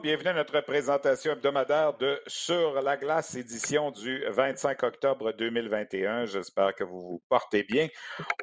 Bienvenue à notre présentation hebdomadaire de Sur la glace, édition du 25 octobre 2021. J'espère que vous vous portez bien.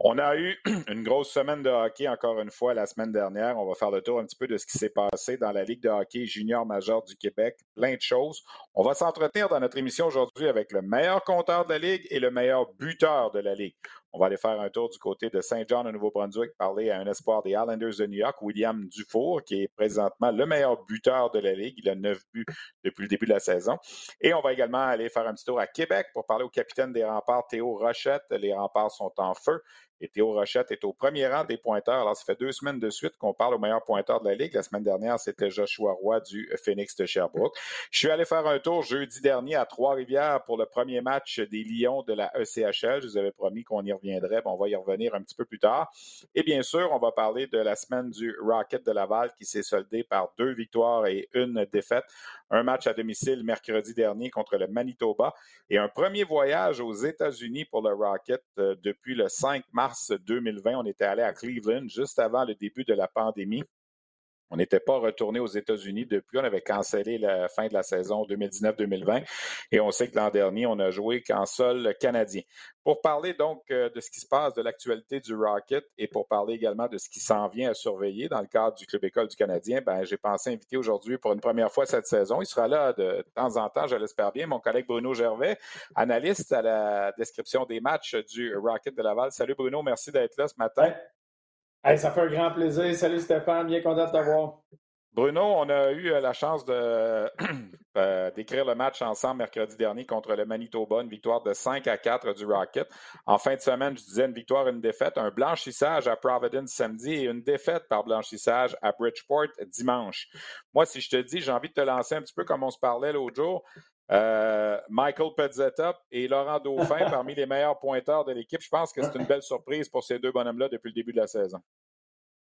On a eu une grosse semaine de hockey encore une fois la semaine dernière. On va faire le tour un petit peu de ce qui s'est passé dans la Ligue de hockey junior majeur du Québec. Plein de choses. On va s'entretenir dans notre émission aujourd'hui avec le meilleur compteur de la Ligue et le meilleur buteur de la Ligue. On va aller faire un tour du côté de Saint John au Nouveau-Brunswick, parler à un espoir des Islanders de New York, William Dufour, qui est présentement le meilleur buteur de la Ligue. Il a neuf buts depuis le début de la saison. Et on va également aller faire un petit tour à Québec pour parler au capitaine des remparts, Théo Rochette. Les remparts sont en feu. Et Théo Rochette est au premier rang des pointeurs. Alors, ça fait deux semaines de suite qu'on parle au meilleur pointeur de la Ligue. La semaine dernière, c'était Joshua Roy du Phoenix de Sherbrooke. Je suis allé faire un tour jeudi dernier à Trois-Rivières pour le premier match des Lions de la ECHL. Je vous avais promis qu'on y reviendrait. on va y revenir un petit peu plus tard. Et bien sûr, on va parler de la semaine du Rocket de Laval qui s'est soldé par deux victoires et une défaite un match à domicile mercredi dernier contre le Manitoba et un premier voyage aux États-Unis pour le Rocket euh, depuis le 5 mars 2020. On était allé à Cleveland juste avant le début de la pandémie. On n'était pas retourné aux États-Unis depuis. On avait cancellé la fin de la saison 2019-2020 et on sait que l'an dernier, on a joué qu'en sol canadien. Pour parler donc euh, de ce qui se passe, de l'actualité du Rocket et pour parler également de ce qui s'en vient à surveiller dans le cadre du Club École du Canadien, ben, j'ai pensé inviter aujourd'hui pour une première fois cette saison. Il sera là de temps en temps, je l'espère bien, mon collègue Bruno Gervais, analyste à la description des matchs du Rocket de Laval. Salut Bruno, merci d'être là ce matin ça fait un grand plaisir. Salut Stéphane, bien content de t'avoir. Bruno, on a eu euh, la chance euh, d'écrire le match ensemble mercredi dernier contre le Manitoba, une victoire de 5 à 4 du Rocket. En fin de semaine, je disais une victoire, une défaite, un blanchissage à Providence samedi et une défaite par blanchissage à Bridgeport dimanche. Moi, si je te dis, j'ai envie de te lancer un petit peu comme on se parlait l'autre jour. Euh, Michael Pezzetta et Laurent Dauphin parmi les meilleurs pointeurs de l'équipe. Je pense que c'est une belle surprise pour ces deux bonhommes-là depuis le début de la saison.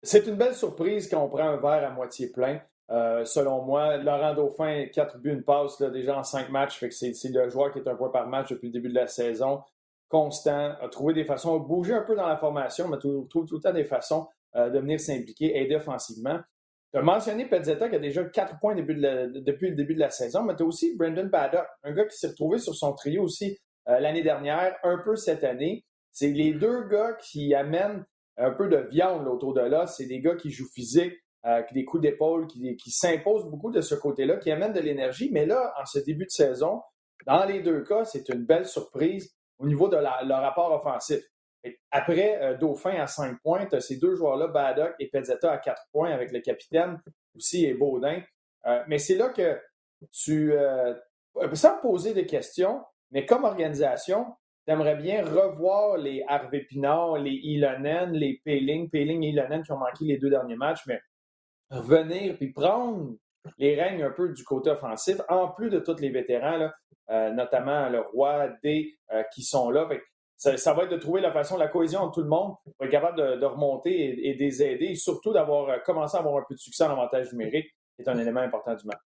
C'est une belle surprise quand on prend un verre à moitié plein. Euh, selon moi, Laurent Dauphin, quatre buts, une passe déjà en cinq matchs. Fait que c'est, le joueur qui est un point par match depuis le début de la saison. Constant, a trouvé des façons, a bougé un peu dans la formation, mais trouve tout, tout, le temps des façons euh, de venir s'impliquer, aider offensivement. Tu as mentionné Pezzetta qui a déjà quatre points depuis le début de la saison, mais tu as aussi Brendan Baddock, un gars qui s'est retrouvé sur son trio aussi euh, l'année dernière, un peu cette année. C'est les deux gars qui amènent un peu de viande autour de là. C'est des gars qui jouent physique, euh, qui des coups d'épaule, qui s'imposent beaucoup de ce côté-là, qui amènent de l'énergie. Mais là, en ce début de saison, dans les deux cas, c'est une belle surprise au niveau de leur rapport offensif. Après euh, Dauphin à 5 points, tu as ces deux joueurs-là, Baddock et Pezzetta à 4 points avec le capitaine aussi et Baudin. Euh, mais c'est là que tu, euh, sans poser des questions, mais comme organisation, tu aimerais bien revoir les Harvey Pinard, les Ilonen, les Payling, Payling et Ilonen qui ont manqué les deux derniers matchs, mais revenir puis prendre les règnes un peu du côté offensif, en plus de tous les vétérans, là, notamment le Roi, D, qui sont là ça, va être de trouver la façon, la cohésion entre tout le monde pour être capable de, remonter et, et, de les aider, et surtout d'avoir euh, commencé à avoir un peu de succès en avantage numérique, qui est un élément important du match.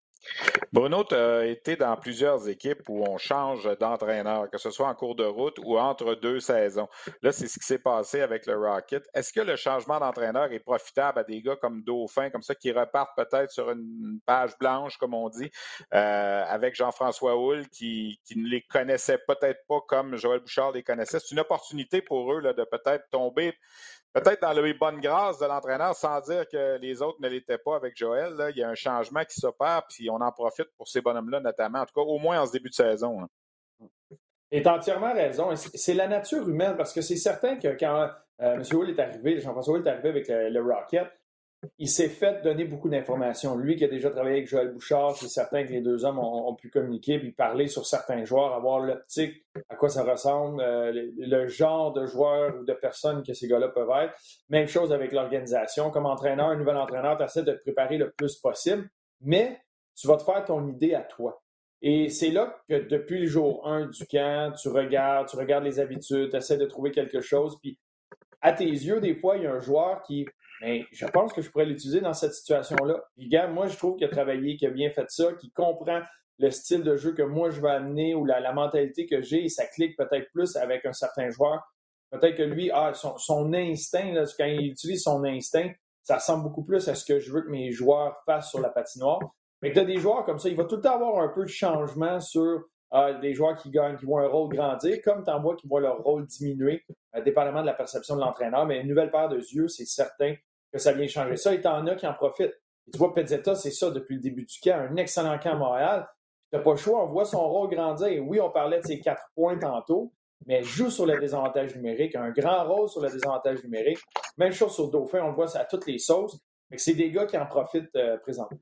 Bruno, tu as été dans plusieurs équipes où on change d'entraîneur, que ce soit en cours de route ou entre deux saisons. Là, c'est ce qui s'est passé avec le Rocket. Est-ce que le changement d'entraîneur est profitable à des gars comme Dauphin, comme ça, qui repartent peut-être sur une page blanche, comme on dit, euh, avec Jean-François Houle, qui, ne les connaissait peut-être pas comme Joël Bouchard les connaissait? C'est une opportunité pour eux de peut-être tomber peut-être dans les bonnes grâces de l'entraîneur, sans dire que les autres ne l'étaient pas avec Joël. il y a un changement qui s'opère, puis on en profite pour ces bonhommes-là, notamment, en tout cas, au moins en ce début de saison. Tu as entièrement raison. C'est la nature humaine, parce que c'est certain que quand euh, M. Est arrivé, Jean-François est arrivé avec le, Rocket, il s'est fait donner beaucoup d'informations. Lui qui a déjà travaillé avec Joël Bouchard, c'est certain que les deux hommes ont, pu communiquer puis parler sur certains joueurs, avoir l'optique, à quoi ça ressemble, euh, le, genre de joueurs ou de personnes que ces gars-là peuvent être. Même chose avec l'organisation. Comme entraîneur, un nouvel entraîneur, tu essaies de te préparer le plus possible, mais tu vas te faire ton idée à toi. Et c'est là que depuis le jour 1 du camp, tu regardes, tu regardes les habitudes, tu essaies de trouver quelque chose. Puis à tes yeux, des fois, il y a un joueur qui, mais je pense que je pourrais l'utiliser dans cette situation-là. Gars, moi, je trouve qu'il a travaillé, qu'il a bien fait ça, qu'il comprend le style de jeu que moi je vais amener ou la, mentalité que j'ai et ça clique peut-être plus avec un certain joueur. Peut-être que lui, ah, son, instinct, quand il utilise son instinct, ça ressemble beaucoup plus à ce que je veux que mes joueurs fassent sur la patinoire. Mais que tu as des joueurs comme ça, il va tout le temps avoir un peu de changement sur euh, des joueurs qui gagnent, qui voient un rôle grandir, comme tu en vois qui voient leur rôle diminuer, euh, dépendamment de la perception de l'entraîneur. Mais une nouvelle paire de yeux, c'est certain que ça vient changer ça. Et t'en as qui en profitent. tu vois, Pezzetta, c'est ça depuis le début du camp, un excellent camp à Montréal. Tu n'as pas le choix, on voit son rôle grandir. Oui, on parlait de ses quatre points tantôt, mais joue sur le désavantage numérique, un grand rôle sur le désavantage numérique. Même chose sur Dauphin, on le voit à toutes les sauces. C'est des gars qui en profitent euh, présentement.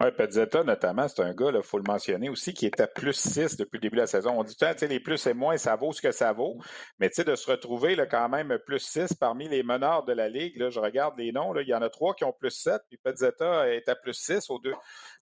Oui, Pezzetta, notamment, c'est un gars, il faut le mentionner aussi, qui à plus 6 depuis le début de la saison. On dit tout le les plus et moins, ça vaut ce que ça vaut. Mais de se retrouver là, quand même plus 6 parmi les meneurs de la Ligue, je regarde les noms, il y en a trois qui ont plus 7, puis Pezzetta est à plus 6 aux deux.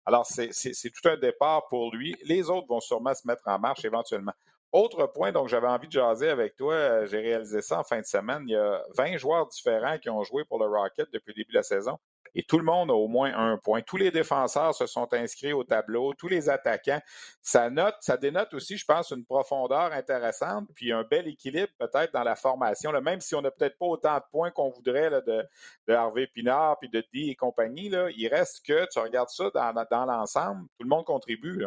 Alors, c'est tout un départ pour lui. Les autres vont sûrement se mettre en marche éventuellement. Autre point, donc j'avais envie de jaser avec toi, euh, j'ai réalisé ça en fin de semaine. Il y a 20 joueurs différents qui ont joué pour le Rocket depuis le début de la saison et tout le monde a au moins un point. Tous les défenseurs se sont inscrits au tableau, tous les attaquants. Ça note, ça dénote aussi, je pense, une profondeur intéressante, puis un bel équilibre peut-être dans la formation. même si on n'a peut-être pas autant de points qu'on voudrait de, Harvey Pinard, puis de D et compagnie, là, il reste que tu regardes ça dans, l'ensemble, tout le monde contribue.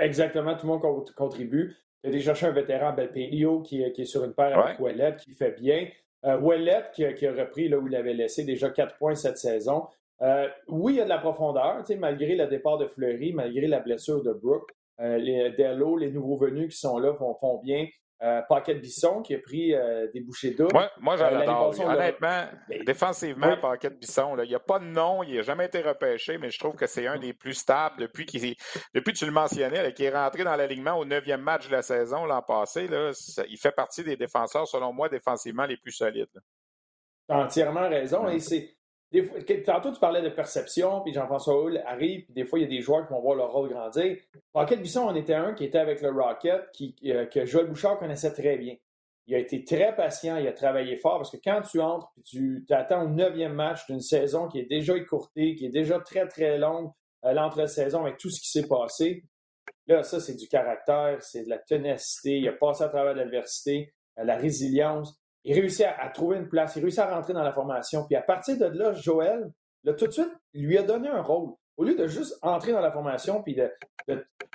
Exactement, tout le monde contribue. Il y a déjà cherché un vétéran, Belpelio, qui, qui est sur une paire avec Ouellet, qui fait bien. Euh, qui, a repris là où il avait laissé déjà quatre points cette saison. Euh, oui, il y a de la profondeur, malgré le départ de Fleury, malgré la blessure de Brooke. Euh, les Dello, les nouveaux venus qui sont là font bien. Euh, Paquet Bisson qui a pris euh, des bouchées d'eau. Ouais, moi, j'adore. Honnêtement, défensivement, Paquet Bisson, il n'y a pas de nom, il n'a jamais été repêché, mais je trouve que c'est un des plus stables depuis qu'il depuis tu le mentionnais, qu'il est rentré dans l'alignement au neuvième match de la saison l'an passé. Là, il fait partie des défenseurs, selon moi, défensivement les plus solides. Tu as entièrement raison. Et c'est tantôt, tu parlais de perception, puis Jean-François Hull arrive, puis des fois, il y a des joueurs qui vont voir leur rôle grandir. Rocket Bisson en était un qui était avec le Rocket, qui, euh, que Joël Bouchard connaissait très bien. Il a été très patient, il a travaillé fort, parce que quand tu entres, puis tu attends au neuvième match d'une saison qui est déjà écourtée, qui est déjà très, très longue, euh, l'entre-saison, avec tout ce qui s'est passé, là, ça, c'est du caractère, c'est de la ténacité, il a passé à travers l'adversité, euh, la résilience il réussit à, trouver une place, il réussit à rentrer dans la formation. Puis à partir de là, Joël, là, tout de suite, lui a donné un rôle. Au lieu de juste entrer dans la formation, puis de,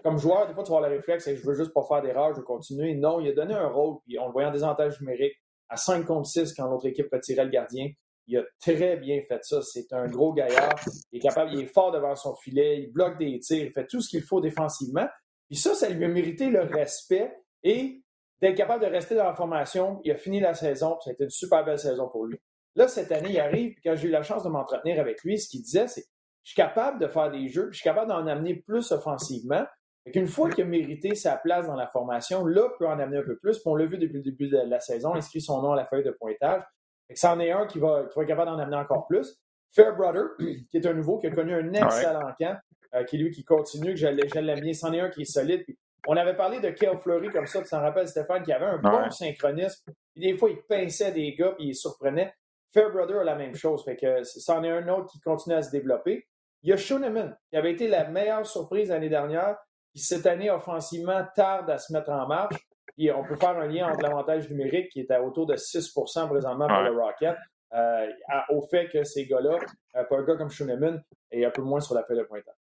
comme joueur, des fois, tu vois le réflexe, et je veux juste pas faire d'erreur, je veux continuer. Non, il a donné un rôle, puis on le voyait en désavantage numérique, à 5 contre 6 quand l'autre équipe retirait le gardien. Il a très bien fait ça. C'est un gros gaillard. Il est capable, il est fort devant son filet, il bloque des tirs, il fait tout ce qu'il faut défensivement. Puis ça, ça lui a mérité le respect et d'être capable de rester dans la formation. Il a fini la saison, puis ça a été une super belle saison pour lui. Là, cette année, il arrive, puis quand j'ai eu la chance de m'entretenir avec lui, ce qu'il disait, c'est je suis capable de faire des jeux, puis je suis capable d'en amener plus offensivement. Et qu'une fois qu'il a mérité sa place dans la formation, là, il peut en amener un peu plus. Puis on l'a vu depuis le début de la saison, inscrit son nom à la feuille de pointage. Que c'en est un qui va, qui va être capable d'en amener encore plus. Fairbrother, qui est un nouveau, qui a connu un excellent camp, euh, qui lui qui continue, que l'aime bien. C'en est un qui est solide. Puis on avait parlé de Kel Fleury comme ça, tu t'en rappelles, Stéphane, qui avait un bon synchronisme. des fois, il pinçait des gars et il surprenait. Fairbrother a la même chose. Fait que c'en est un autre qui continue à se développer. Il y a Shoneman, qui avait été la meilleure surprise l'année dernière, qui cette année, offensivement, tarde à se mettre en marche. Et on peut faire un lien entre l'avantage numérique, qui est à autour de 6% présentement pour le Rocket, euh, au fait que ces gars-là, euh, pour un gars comme Shoneman, est un peu moins sur la feuille de pointage.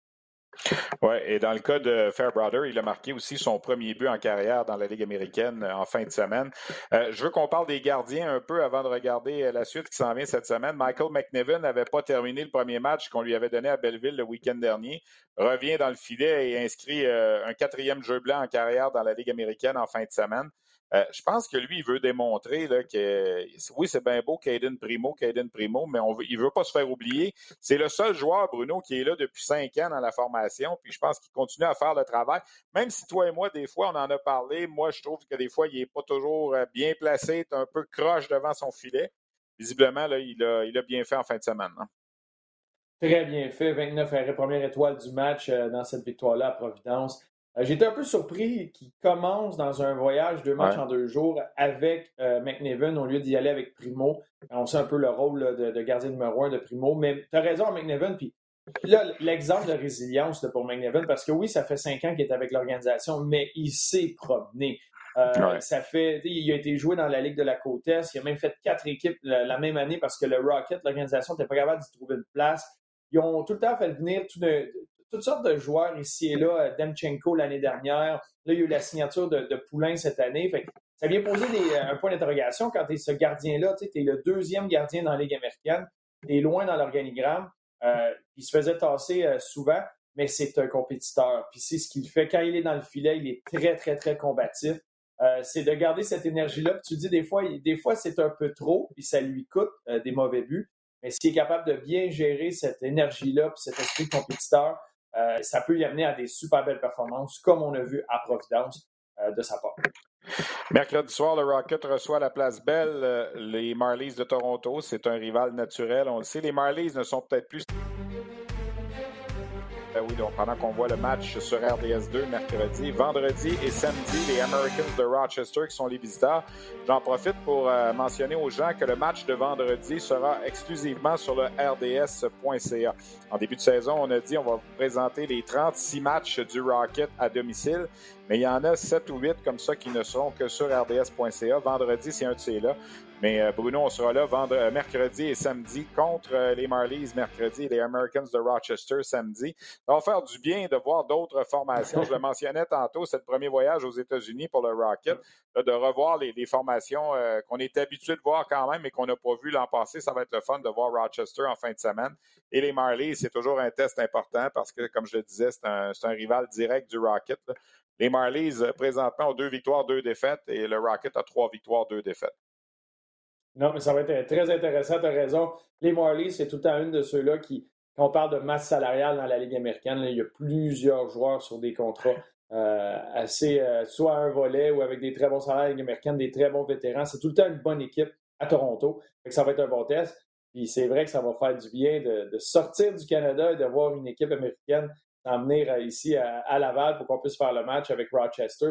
Oui, et dans le cas de Fairbrother, il a marqué aussi son premier but en carrière dans la Ligue américaine euh, en fin de semaine. Euh, je veux qu'on parle des gardiens un peu avant de regarder euh, la suite qui s'en vient cette semaine. Michael McNevin n'avait pas terminé le premier match qu'on lui avait donné à Belleville le week-end dernier. Revient dans le filet et inscrit un quatrième jeu blanc en carrière dans la Ligue américaine en fin de semaine. Euh, je pense que lui, il veut démontrer que oui, c'est bien beau, Caden Primo, Caden Primo, mais il ne veut pas se faire oublier. C'est le seul joueur, Bruno, qui est là depuis cinq ans dans la formation, puis je pense qu'il continue à faire le travail. Même si toi et moi, des fois, on en a parlé, moi, je trouve que des fois, il n'est pas toujours euh, bien placé, un peu croche devant son filet. Visiblement, là, il, a, il a bien fait en fin de semaine. Hein. Très bien fait. 29 arrêts, première étoile du match euh, dans cette victoire-là à Providence. Euh, J'étais un peu surpris qu'il commence dans un voyage deux matchs en deux jours avec euh, McNevin au lieu d'y aller avec Primo. On sait un peu le rôle de, gardien numéro un de Primo. Mais tu as raison, McNevin. Puis là, l'exemple de résilience pour McNevin, parce que oui, ça fait cinq ans qu'il est avec l'organisation, mais il s'est promené. Euh, ça fait, il a été joué dans la Ligue de la Côte Est. Il a même fait quatre équipes la, même année parce que le Rocket, l'organisation, n'était pas capable d'y trouver une place. Ils ont tout le temps fait venir tout de, toutes sortes de joueurs ici et là. Euh, Demchenko l'année dernière. Là, il y a eu la signature de, Poulain cette année. ça vient poser euh, un point d'interrogation quand tu es ce gardien-là. Tu es le deuxième gardien dans la Ligue américaine. Tu es loin dans l'organigramme. Euh, il se faisait tasser souvent, mais c'est un compétiteur. Puis c'est ce qu'il fait. Quand il est dans le filet, il est très, très, très combatif. c'est de garder cette énergie-là. Puis tu dis des fois, des fois c'est un peu trop, puis ça lui coûte des mauvais buts. Mais s'il est capable de bien gérer cette énergie-là, puis cet esprit compétiteur, euh, ça peut y amener à des super belles performances, comme on a vu à Providence euh, de sa part. Mercredi soir, le Rocket reçoit la place Belle euh, les Marlies de Toronto. C'est un rival naturel, on le sait. Les Marlies ne sont peut-être plus oui, donc pendant qu'on voit le match sur RDS 2 mercredi, vendredi et samedi, les Americans de Rochester qui sont les visiteurs. J'en profite pour euh, mentionner aux gens que le match de vendredi sera exclusivement sur le rds.ca. En début de saison, on a dit on va vous présenter les 36 matchs du Rocket à domicile, mais il y en a 7 ou 8 comme ça qui ne seront que sur rds.ca. Vendredi, c'est un de ces là. Mais euh, Bruno, on sera là vendredi, euh, mercredi et samedi contre euh, les Marlies mercredi et les Americans de Rochester samedi. Ça va faire du bien de voir d'autres formations. Je le mentionnais tantôt, c'est le premier voyage aux États-Unis pour le Rocket, de revoir les, formations qu'on est habitué de voir quand même, mais qu'on n'a pas vu l'an passé. Ça va être le fun de voir Rochester en fin de semaine. Et les Marlies, c'est toujours un test important parce que, comme je le disais, c'est un, rival direct du Rocket. Les Marlies, présentement, ont deux victoires, deux défaites, et le Rocket a trois victoires, deux défaites. Non, mais ça va être très intéressant, tu as raison. Les Marlies, c'est tout le temps une de ceux-là qui, quand on parle de masse salariale dans la Ligue américaine, il y a plusieurs joueurs sur des contrats euh, assez, euh, soit à un volet ou avec des très bons salaires dans la Ligue américaine, des très bons vétérans. C'est tout le temps une bonne équipe à Toronto. ça va être un bon test. Puis c'est vrai que ça va faire du bien de, sortir du Canada et de voir une équipe américaine en venir euh, ici à, Laval pour qu'on puisse faire le match avec Rochester.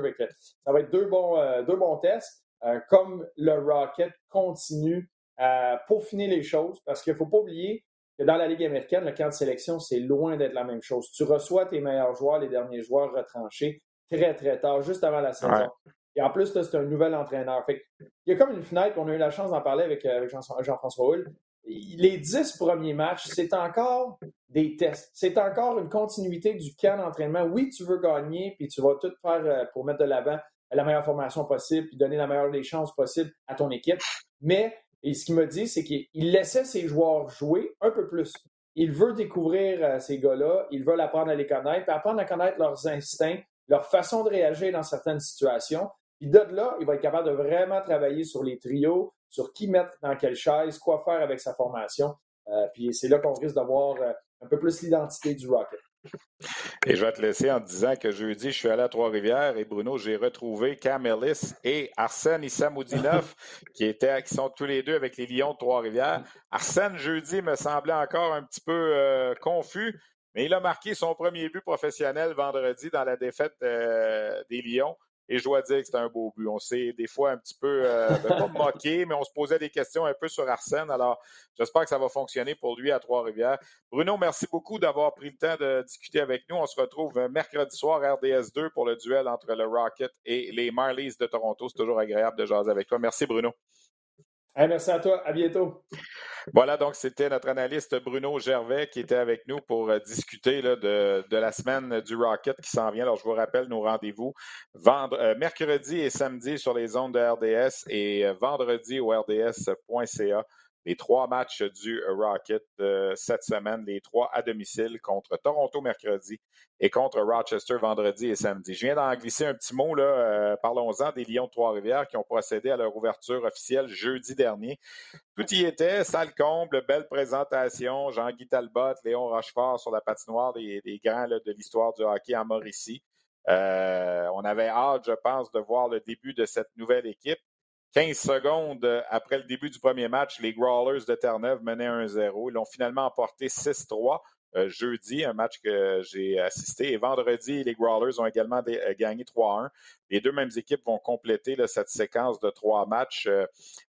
ça va être deux bons, deux bons tests. Euh, comme le Rocket continue à peaufiner les choses, parce qu'il ne faut pas oublier que dans la Ligue américaine, le camp de sélection, c'est loin d'être la même chose. Tu reçois tes meilleurs joueurs, les derniers joueurs retranchés, très, très tard, juste avant la saison. Et en plus, c'est un nouvel entraîneur. il y a comme une fenêtre, on a eu la chance d'en parler avec, euh, Jean-François Hull. Les dix premiers matchs, c'est encore des tests. C'est encore une continuité du camp d'entraînement. Oui, tu veux gagner, puis tu vas tout faire euh, pour mettre de l'avant la meilleure formation possible, puis donner la meilleure des chances possibles à ton équipe. Mais et ce qu'il me dit, c'est qu'il laissait ses joueurs jouer un peu plus. Il veut découvrir euh, ces gars-là, il veut apprendre à les connaître, apprendre à connaître leurs instincts, leur façon de réagir dans certaines situations. Puis de là, il va être capable de vraiment travailler sur les trios, sur qui mettre dans quelle chaise, quoi faire avec sa formation. Euh, puis c'est là qu'on risque d'avoir euh, un peu plus l'identité du Rocket. Et je vais te laisser en disant que jeudi, je suis allé à Trois-Rivières et Bruno, j'ai retrouvé Cam Ellis et Arsène Issamoudinov qui, étaient, qui sont tous les deux avec les Lions de Trois-Rivières. Arsène, jeudi, me semblait encore un petit peu euh, confus, mais il a marqué son premier but professionnel vendredi dans la défaite euh, des Lions. Et je dois dire que c'était un beau but. On s'est des fois un petit peu, euh, ben, pas moqué, mais on se posait des questions un peu sur Arsène. Alors, j'espère que ça va fonctionner pour lui à Trois-Rivières. Bruno, merci beaucoup d'avoir pris le temps de discuter avec nous. On se retrouve mercredi soir RDS 2 pour le duel entre le Rocket et les Marlies de Toronto. C'est toujours agréable de jaser avec toi. Merci, Bruno. Merci à toi. À bientôt. Voilà, donc c'était notre analyste Bruno Gervais qui était avec nous pour euh, discuter de, la semaine du Rocket qui s'en vient. Alors, je vous rappelle nos rendez-vous euh, mercredi et samedi sur les ondes de RDS et euh, vendredi au rds.ca les trois matchs du Rocket cette semaine, les trois à domicile contre Toronto mercredi et contre Rochester vendredi et samedi. Je viens d'en glisser un petit mot, là, parlons-en des Lions de Trois-Rivières qui ont procédé à leur ouverture officielle jeudi dernier. Tout y était, salle comble, belle présentation, Jean-Guy Talbot, Léon Rochefort sur la patinoire des, des grands de l'histoire du hockey en Mauricie. Euh, on avait hâte, je pense, de voir le début de cette nouvelle équipe. 15 secondes après le début du premier match, les Growlers de Terre-Neuve menaient 1-0. Ils l'ont finalement emporté 6-3. Euh, jeudi, un match que j'ai assisté. Et vendredi, les Growlers ont également euh, gagné 3-1. Les deux mêmes équipes vont compléter cette séquence de trois matchs. Euh,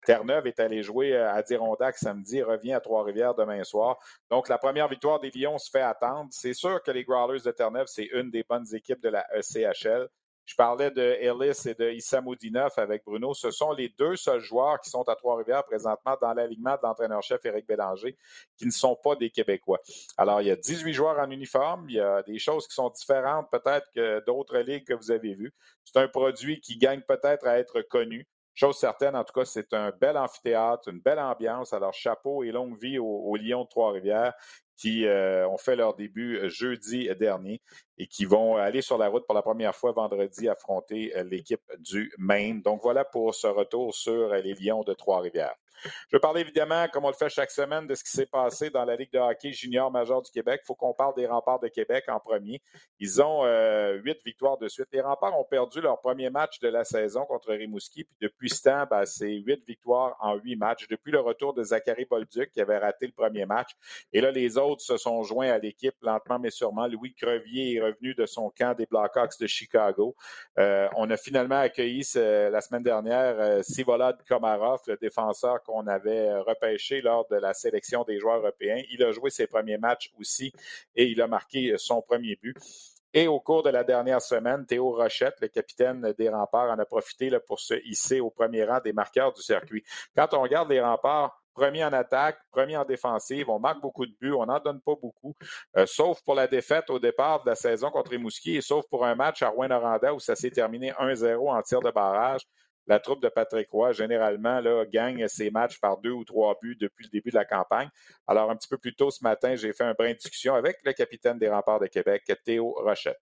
Terre-Neuve est allé jouer à Dirondac samedi, revient à Trois-Rivières demain soir. Donc, la première victoire des Lions se fait attendre. C'est sûr que les Growlers de Terre-Neuve, c'est une des bonnes équipes de la ECHL. Je parlais de Ellis et de Issamoudinov avec Bruno. Ce sont les deux seuls joueurs qui sont à Trois-Rivières présentement dans l'alignement de l'entraîneur-chef Éric Bélanger qui ne sont pas des Québécois. Alors, il y a 18 joueurs en uniforme. Il y a des choses qui sont différentes peut-être que d'autres ligues que vous avez vues. C'est un produit qui gagne peut-être à être connu. Chose certaine, en tout cas, c'est un bel amphithéâtre, une belle ambiance. Alors, chapeau et longue vie aux, Lions de Trois-Rivières qui euh, ont fait leur début euh, jeudi dernier et qui vont aller sur la route pour la première fois vendredi affronter euh, l'équipe du Maine. Donc voilà pour ce retour sur les Lions de Trois-Rivières. Je vais parler évidemment, comme on le fait chaque semaine, de ce qui s'est passé dans la Ligue de hockey junior major du Québec. Il faut qu'on parle des remparts de Québec en premier. Ils ont euh, huit victoires de suite. Les remparts ont perdu leur premier match de la saison contre Rimouski. Puis depuis ce temps, ben, c'est huit victoires en huit matchs. Depuis le retour de Zachary Bolduc, qui avait raté le premier match. Et là, les autres se sont joints à l'équipe lentement mais sûrement. Louis Crevier est revenu de son camp des Blackhawks de Chicago. Euh, on a finalement accueilli la semaine dernière euh, Sivolad Komarov, le défenseur qu'on avait euh, repêché lors de la sélection des joueurs européens. Il a joué ses premiers matchs aussi et il a marqué euh, son premier but. Et au cours de la dernière semaine, Théo Rochette, le capitaine des remparts, en a profité pour se hisser au premier rang des marqueurs du circuit. Quand on regarde les remparts, premier en attaque, premier en défensive, on marque beaucoup de buts, on n'en donne pas beaucoup, euh, sauf pour la défaite au départ de la saison contre Rimouski et sauf pour un match à Rouen-Noranda où ça s'est terminé 1-0 en tir de barrage la troupe de Patrick Roy, généralement, gagne ses matchs par deux ou trois buts depuis le début de la campagne. Alors, un petit peu plus tôt ce matin, j'ai fait un brin de discussion avec le capitaine des remparts de Québec, Théo Rochette.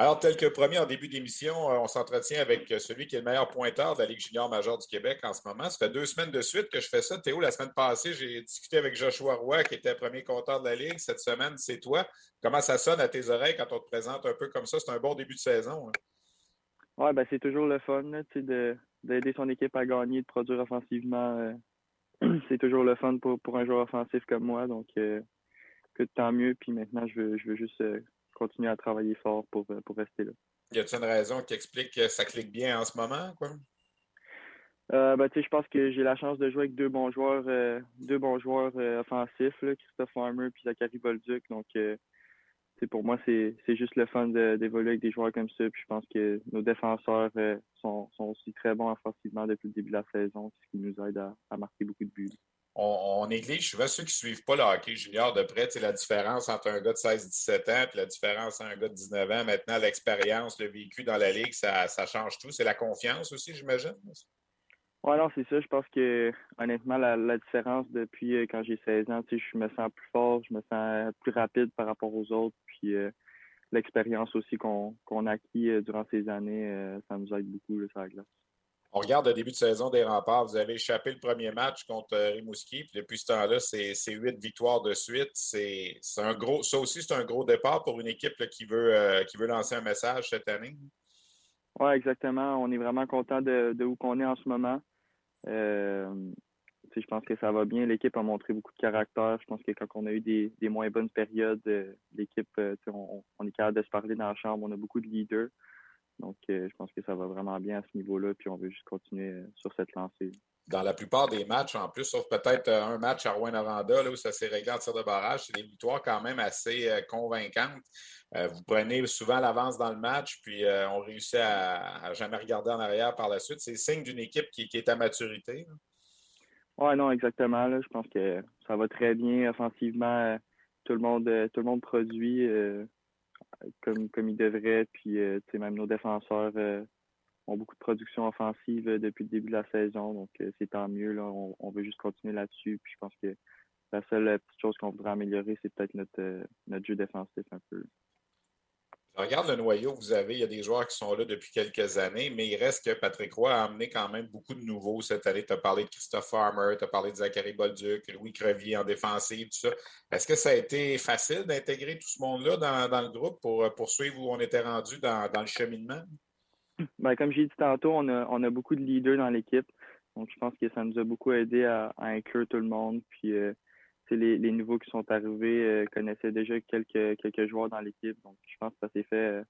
Alors, tel que promis en début d'émission, euh, on s'entretient avec euh, celui qui est le meilleur pointeur de la Ligue junior majeure du Québec en ce moment. Ça fait deux semaines de suite que je fais ça. Théo, la semaine passée, j'ai discuté avec Joshua Roy, qui était premier compteur de la Ligue. Cette semaine, c'est toi. Comment ça sonne à tes oreilles quand on te présente un peu comme ça? C'est un bon début de saison. Hein? Oui, ben, c'est toujours le fun d'aider son équipe à gagner, de produire offensivement. Euh, c'est toujours le fun pour, pour un joueur offensif comme moi. Donc, que tant mieux. Puis maintenant, je veux, je veux juste continuer à travailler fort pour, euh, pour rester là. Y a-t-il une raison qui explique que ça clique bien en ce moment? Quoi? Euh, ben, je pense que j'ai la chance de jouer avec deux bons joueurs, euh, deux bons joueurs offensifs, Christophe Farmer et Zachary Bolduc. Donc, pour moi, c'est juste le fun d'évoluer avec des joueurs comme ça. Puis je pense que nos défenseurs sont, sont, aussi très bons offensivement depuis le début de la saison, ce qui nous aide à marquer beaucoup de buts on, néglige souvent ceux qui ne suivent pas le hockey junior de près, la différence entre un gars de 16-17 ans et la différence entre un gars de 19 ans. Maintenant, l'expérience, le vécu dans la ligue, ça, change tout. C'est la confiance aussi, j'imagine? Oui, non, c'est ça. Je pense que, honnêtement, la, différence depuis euh, quand j'ai 16 ans, je me sens plus fort, je me sens plus rapide par rapport aux autres. Puis euh, l'expérience aussi qu'on a acquis euh, durant ces années, ça nous aide beaucoup, sur la glace. On regarde le début de saison des remparts. Vous avez échappé le premier match contre euh, Rimouski. Puis depuis ce temps-là, c'est huit victoires de suite. C'est un gros. Ça aussi, c'est un gros départ pour une équipe qui, veut, euh, qui veut lancer un message cette année. Oui, exactement. On est vraiment content de, où qu'on est en ce moment. Euh, je pense que ça va bien. L'équipe a montré beaucoup de caractère. Je pense que quand on a eu des, moins bonnes périodes, l'équipe, on, est capable de se parler dans la chambre. On a beaucoup de leaders. Donc, je pense que ça va vraiment bien à ce niveau-là, puis on veut juste continuer sur cette lancée dans la plupart des matchs, en plus, sauf peut-être euh, un match à Rouen-Noranda, où ça s'est réglé en tir de barrage, c'est des victoires quand même assez euh, convaincantes. Euh, vous prenez souvent l'avance dans le match, puis on réussit à, jamais regarder en arrière par la suite. C'est signe d'une équipe qui, est à maturité. Oui, non, exactement. Je pense que ça va très bien offensivement. Tout le monde, tout le monde produit comme, comme il devrait. Puis même nos défenseurs ont beaucoup de production offensive euh, depuis le début de la saison. Donc, euh, c'est tant mieux. Là. On, veut juste continuer là-dessus. Puis je pense que la seule euh, petite chose qu'on voudrait améliorer, c'est peut-être notre, notre jeu défensif un peu. Regarde le noyau que vous avez. Il y a des joueurs qui sont là depuis quelques années, mais il reste que Patrick Roy a amené quand même beaucoup de nouveaux cette année. Tu as parlé de Christophe Farmer, tu as parlé de Zachary Bolduc, Louis Crevier en défensive, tout ça. Est-ce que ça a été facile d'intégrer tout ce monde-là dans, le groupe pour poursuivre où on était rendu dans le cheminement? Ben, comme j'ai dit tantôt, on a, on a beaucoup de leaders dans l'équipe. Donc, je pense que ça nous a beaucoup aidé à, inclure tout le monde. Puis, euh, les, les nouveaux qui sont arrivés euh, connaissaient déjà quelques, quelques joueurs dans l'équipe. Donc, je pense que ça s'est fait,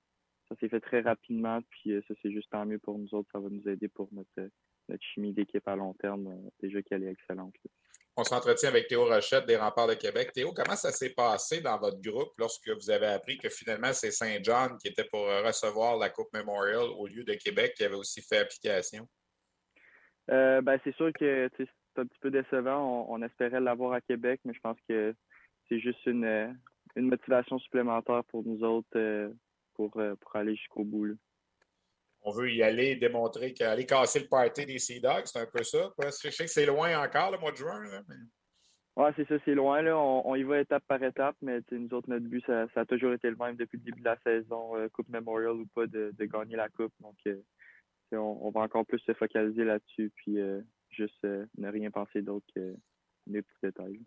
ça s'est fait très rapidement. Puis, euh, ça, c'est juste tant mieux pour nous autres. Ça va nous aider pour notre, notre chimie d'équipe à long terme, déjà qu'elle est excellente. On s'entretient avec Théo Rochette des Remparts de Québec. Théo, comment ça s'est passé dans votre groupe lorsque vous avez appris que finalement c'est Saint-John qui était pour recevoir la Coupe Memorial au lieu de Québec qui avait aussi fait application? Euh, ben, c'est sûr que c'est un petit peu décevant. On, espérait l'avoir à Québec, mais je pense que c'est juste une, motivation supplémentaire pour nous autres euh, pour, euh, pour aller jusqu'au bout on veut y aller démontrer qu'aller casser le party des Sea Dogs, c'est un peu ça. Je sais que c'est loin encore le mois de juin. Oui, c'est ça, c'est loin. Là. On, y va étape par étape, mais nous autres, notre but, ça, a toujours été le même depuis le début de la saison, euh, Coupe Memorial ou pas, de, gagner la Coupe. Donc, euh, on, va encore plus se focaliser là-dessus, puis euh, juste ne rien penser d'autre que les petits détails.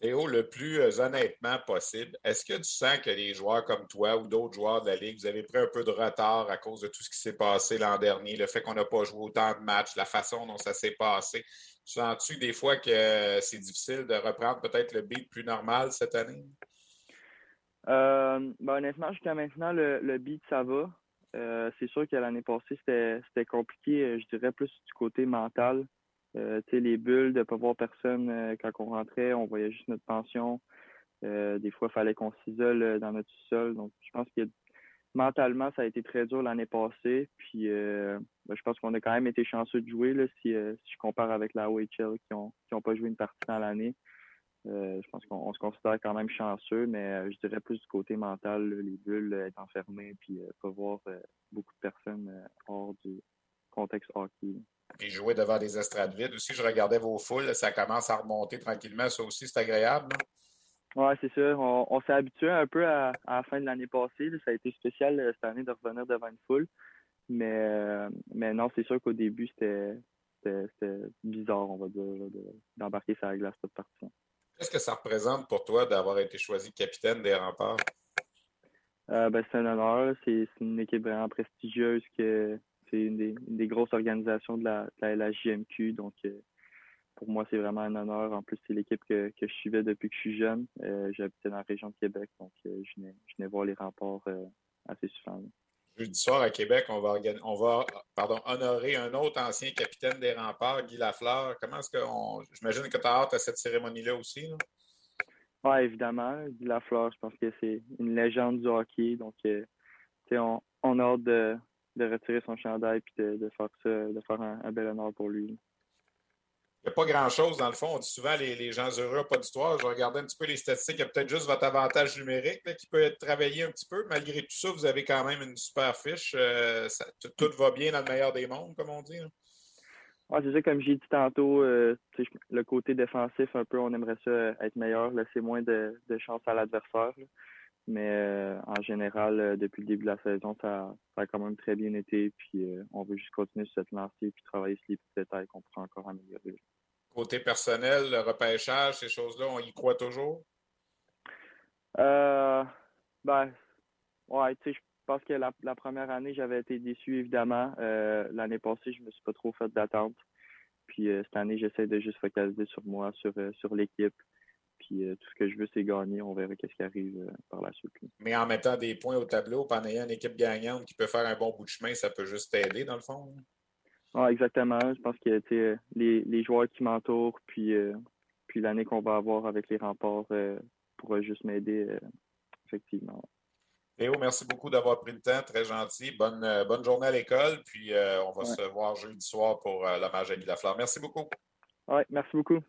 Théo, le plus euh, honnêtement possible, est-ce que tu sens que les joueurs comme toi ou d'autres joueurs de la Ligue, vous avez pris un peu de retard à cause de tout ce qui s'est passé l'an dernier, le fait qu'on n'a pas joué autant de matchs, la façon dont ça s'est passé? Sens-tu des fois que c'est difficile de reprendre peut-être le beat plus normal cette année? Euh, ben, honnêtement, jusqu'à maintenant, le, beat, ça va. Euh, c'est sûr que l'année passée, c'était compliqué, je dirais plus du côté mental. Euh, les bulles, de ne pas voir personne euh, quand on rentrait, on voyait juste notre pension. Euh, des fois, il fallait qu'on s'isole dans notre sol. Donc, je pense que mentalement, ça a été très dur l'année passée. Puis, ben, je pense qu'on a quand même été chanceux de jouer là, si, je compare avec la OHL qui n'ont pas joué une partie dans l'année. je pense qu'on se considère quand même chanceux, mais je dirais plus du côté mental, les bulles, être enfermées, puis pas voir beaucoup de personnes hors du contexte hockey. Puis jouer devant des estrades vides aussi. Je regardais vos foules, ça commence à remonter tranquillement. Ça aussi, c'est agréable. Oui, c'est ça. On, s'est habitué un peu à, la fin de l'année passée. Ça a été spécial euh, cette année de revenir devant une foule. Mais, euh, mais non, c'est sûr qu'au début, c'était bizarre, on va dire, d'embarquer sur la glace toute partie. Qu'est-ce que ça représente pour toi d'avoir été choisi capitaine des remparts? Euh, ben, c'est un honneur. C'est une équipe vraiment prestigieuse que, c'est une, des, grosses organisations de la, de LHJMQ. Donc, euh, pour moi, c'est vraiment un honneur. En plus, c'est l'équipe que, je suivais depuis que je suis jeune. Euh, j'habitais dans la région de Québec, donc euh, je, venais, voir les remports assez souvent. Jeudi soir à Québec, on va, on va pardon, honorer un autre ancien capitaine des remparts, Guy Lafleur. Comment est-ce que J'imagine que tu as hâte à cette cérémonie-là aussi. Oui, évidemment. Guy Lafleur, je pense que c'est une légende du hockey. Donc, on, on a hâte de, de retirer son chandail et de, faire ça, de faire un, bel honneur pour lui. Il n'y a pas grand-chose, dans le fond. On dit souvent les, les gens heureux pas d'histoire. Je regardais un petit peu les statistiques. Il y a peut-être juste votre avantage numérique qui peut être travaillé un petit peu. Malgré tout ça, vous avez quand même une super fiche. Euh, tout va bien dans le meilleur des mondes, comme on dit. Oui, c'est ça, comme j'ai dit tantôt, euh, le côté défensif, un peu, on aimerait ça être meilleur, laisser moins de, de chance à l'adversaire. Mais euh, en général, euh, depuis le début de la saison, ça, a quand même très bien été. Puis euh, on veut juste continuer sur cette lancée puis travailler sur les petits détails qu'on pourrait encore améliorer. Côté personnel, le repêchage, ces choses-là, on y croit toujours? Euh, ben, ouais, tu sais, je pense que la, première année, j'avais été déçu, évidemment. L'année passée, je me suis pas trop fait d'attente. Puis cette année, j'essaie de juste focaliser sur moi, sur, sur l'équipe. Puis tout ce que je veux, c'est gagner. On verra qu'est-ce qui arrive par la suite. Mais en mettant des points au tableau, en ayant une équipe gagnante qui peut faire un bon bout de chemin, ça peut juste t'aider, dans le fond. Ah, exactement. Je pense que les, les joueurs qui m'entourent, puis, puis l'année qu'on va avoir avec les remparts pourra juste m'aider, effectivement. Léo, merci beaucoup d'avoir pris le temps. Très gentil. Bonne, euh, bonne journée à l'école. Puis euh, on va se voir jeudi soir pour euh, l'hommage à Guy Lafleur. Merci beaucoup. Oui, merci beaucoup.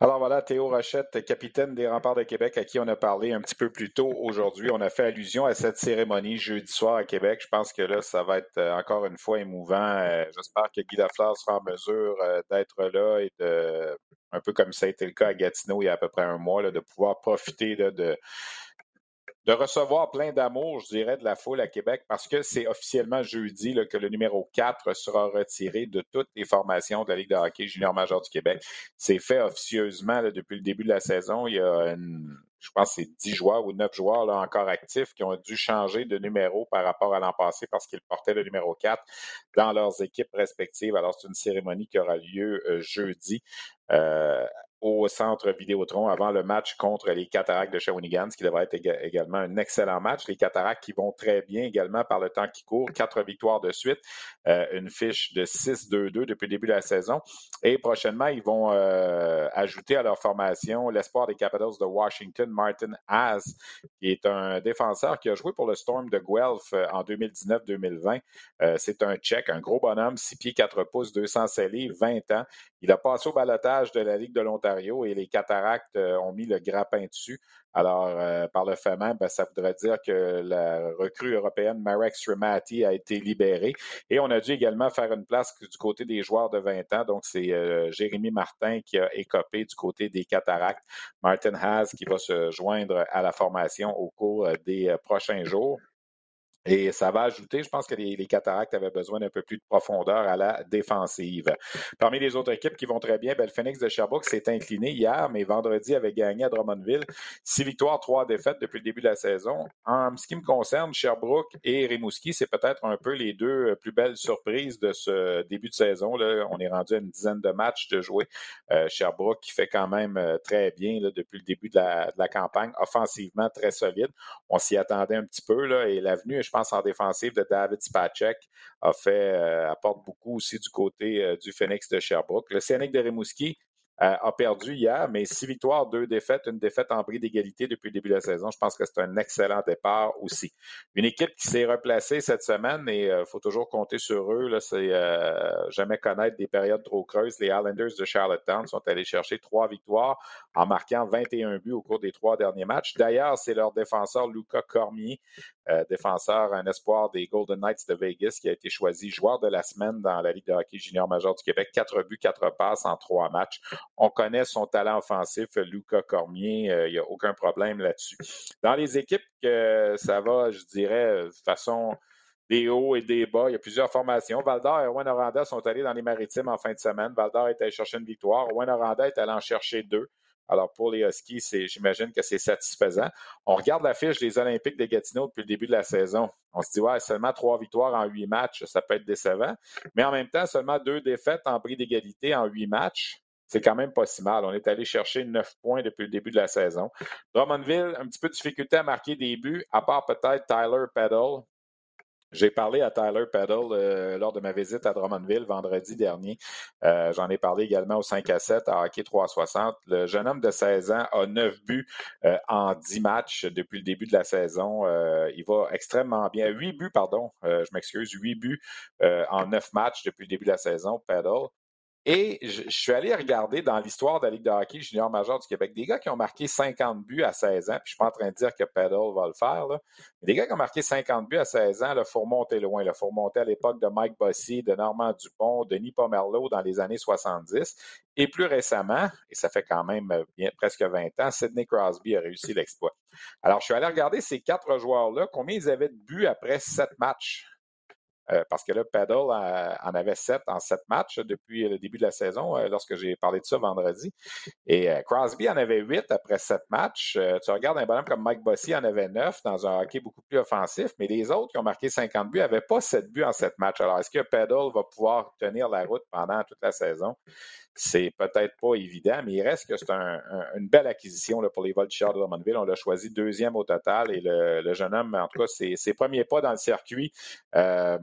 Alors voilà, Théo Rochette, capitaine des Remparts de Québec, à qui on a parlé un petit peu plus tôt aujourd'hui. On a fait allusion à cette cérémonie jeudi soir à Québec. Je pense que là, ça va être encore une fois émouvant. J'espère que Guy Lafleur sera en mesure d'être là et de, un peu comme ça a été le cas à Gatineau il y a à peu près un mois, de pouvoir profiter de de recevoir plein d'amour, je dirais, de la foule à Québec parce que c'est officiellement jeudi que le numéro 4 sera retiré de toutes les formations de la Ligue de hockey junior majeur du Québec. C'est fait officieusement depuis le début de la saison. Il y a je pense c'est 10 joueurs ou 9 joueurs là, encore actifs qui ont dû changer de numéro par rapport à l'an passé parce qu'ils portaient le numéro 4 dans leurs équipes respectives. Alors, c'est une cérémonie qui aura lieu euh, jeudi. Euh, au centre Vidéotron avant le match contre les Cataractes de Shawinigan, ce qui devrait être également un excellent match. Les Cataractes qui vont très bien également par le temps qui court, quatre victoires de suite, euh, une fiche de 6-2-2 depuis le début de la saison. Et prochainement, ils vont euh, ajouter à leur formation l'espoir des Capitals de Washington, Martin Haas, qui est un défenseur qui a joué pour le Storm de Guelph euh, en 2019-2020. C'est un Tchèque, un gros bonhomme, 6 pieds 4 pouces, 200 scellés, 20 ans. Il a passé au balotage de la Ligue de l'Ontario et les cataractes euh, ont mis le grappin dessus. Alors, euh, par le fait même, ben, ça voudrait dire que la recrue européenne Marek Srimati a été libérée. Et on a dû également faire une place du côté des joueurs de 20 ans. Donc, c'est euh, Jérémy Martin qui a écopé du côté des cataractes. Martin Haas qui va se joindre à la formation au cours des prochains jours. Et ça va ajouter, je pense que les, Cataractes avaient besoin d'un peu plus de profondeur à la défensive. Parmi les autres équipes qui vont très bien, ben, le Phoenix de Sherbrooke s'est incliné hier, mais vendredi avait gagné à Drummondville. Six victoires, trois défaites depuis le début de la saison. En ce qui me concerne, Sherbrooke et Rimouski, c'est peut-être un peu les deux plus belles surprises de ce début de saison. On est rendu à une dizaine de matchs de jouer. Euh, Sherbrooke qui fait quand même euh, très bien depuis le début de la, campagne, offensivement très solide. On s'y attendait un petit peu et l'avenue, je pense, en défensive de David Spacek a fait, euh, apporte beaucoup aussi du côté euh, du Phoenix de Sherbrooke. Le Scénic de Rimouski euh, a perdu hier, mais six victoires, deux défaites, une défaite en bris d'égalité depuis le début de la saison. Je pense que c'est un excellent départ aussi. Une équipe qui s'est replacée cette semaine et il faut toujours compter sur eux. C'est jamais connaître des périodes trop creuses. Les Islanders de Charlottetown sont allés chercher trois victoires en marquant 21 buts au cours des trois derniers matchs. D'ailleurs, c'est leur défenseur Luca Cormier euh, défenseur, un espoir des Golden Knights de Vegas, qui a été choisi joueur de la semaine dans la Ligue de hockey junior major du Québec. Quatre buts, quatre passes en trois matchs. On connaît son talent offensif, Lucas Cormier. Euh, il n'y a aucun problème là-dessus. Dans les équipes ça va, je dirais, de façon des hauts et des bas. Il y a plusieurs formations. Valdor et Owen Oranda sont allés dans les maritimes en fin de semaine. Valdor est allé chercher une victoire. Owen Oranda est allé en chercher deux. Alors, pour les Huskies, j'imagine que c'est satisfaisant. On regarde la fiche des Olympiques de Gatineau depuis le début de la saison. On se dit, ouais, seulement trois victoires en huit matchs, ça peut être décevant. Mais en même temps, seulement deux défaites en prix d'égalité en huit matchs. C'est quand même pas si mal. On est allé chercher neuf points depuis le début de la saison. Drummondville, un petit peu de difficulté à marquer des buts, à part peut-être Tyler Peddle, j'ai parlé à Tyler Peddle euh, lors de ma visite à Drummondville vendredi dernier. Euh, j'en ai parlé également au 5 à 7 à Hockey 360. Le jeune homme de 16 ans a 9 buts euh, en 10 matchs depuis le début de la saison. il va extrêmement bien. 8 buts, pardon, je m'excuse, 8 buts en 9 matchs depuis le début de la saison, Peddle. Et je, suis allé regarder dans l'histoire de la Ligue de hockey junior majeur du Québec des gars qui ont marqué 50 buts à 16 ans. Puis je ne suis pas en train de dire que Peddle va le faire. Mais des gars qui ont marqué 50 buts à 16 ans, il faut remonter loin. Il faut remonter à l'époque de Mike Bossy, de Normand Dupont, de Denis Pomerleau dans les années 70. Et plus récemment, et ça fait quand même bien, presque 20 ans, Sidney Crosby a réussi l'exploit. Alors, je suis allé regarder ces quatre joueurs-là, combien ils avaient de buts après sept matchs? Euh, parce que là, Paddle en avait sept en sept matchs depuis le début de la saison, euh, lorsque j'ai parlé de ça vendredi. Et Crosby en avait huit après sept matchs. tu regardes un bonhomme comme Mike Bossy en avait neuf dans un hockey beaucoup plus offensif, mais les autres qui ont marqué 50 buts n'avaient pas sept buts en sept matchs. Alors, est-ce que Paddle va pouvoir tenir la route pendant toute la saison? C'est peut-être pas évident, mais il reste que c'est une belle acquisition là, pour les Voltigeurs de Drummondville. On l'a choisi deuxième au total et le, jeune homme, en tout cas, ses, premiers pas dans le circuit. Euh,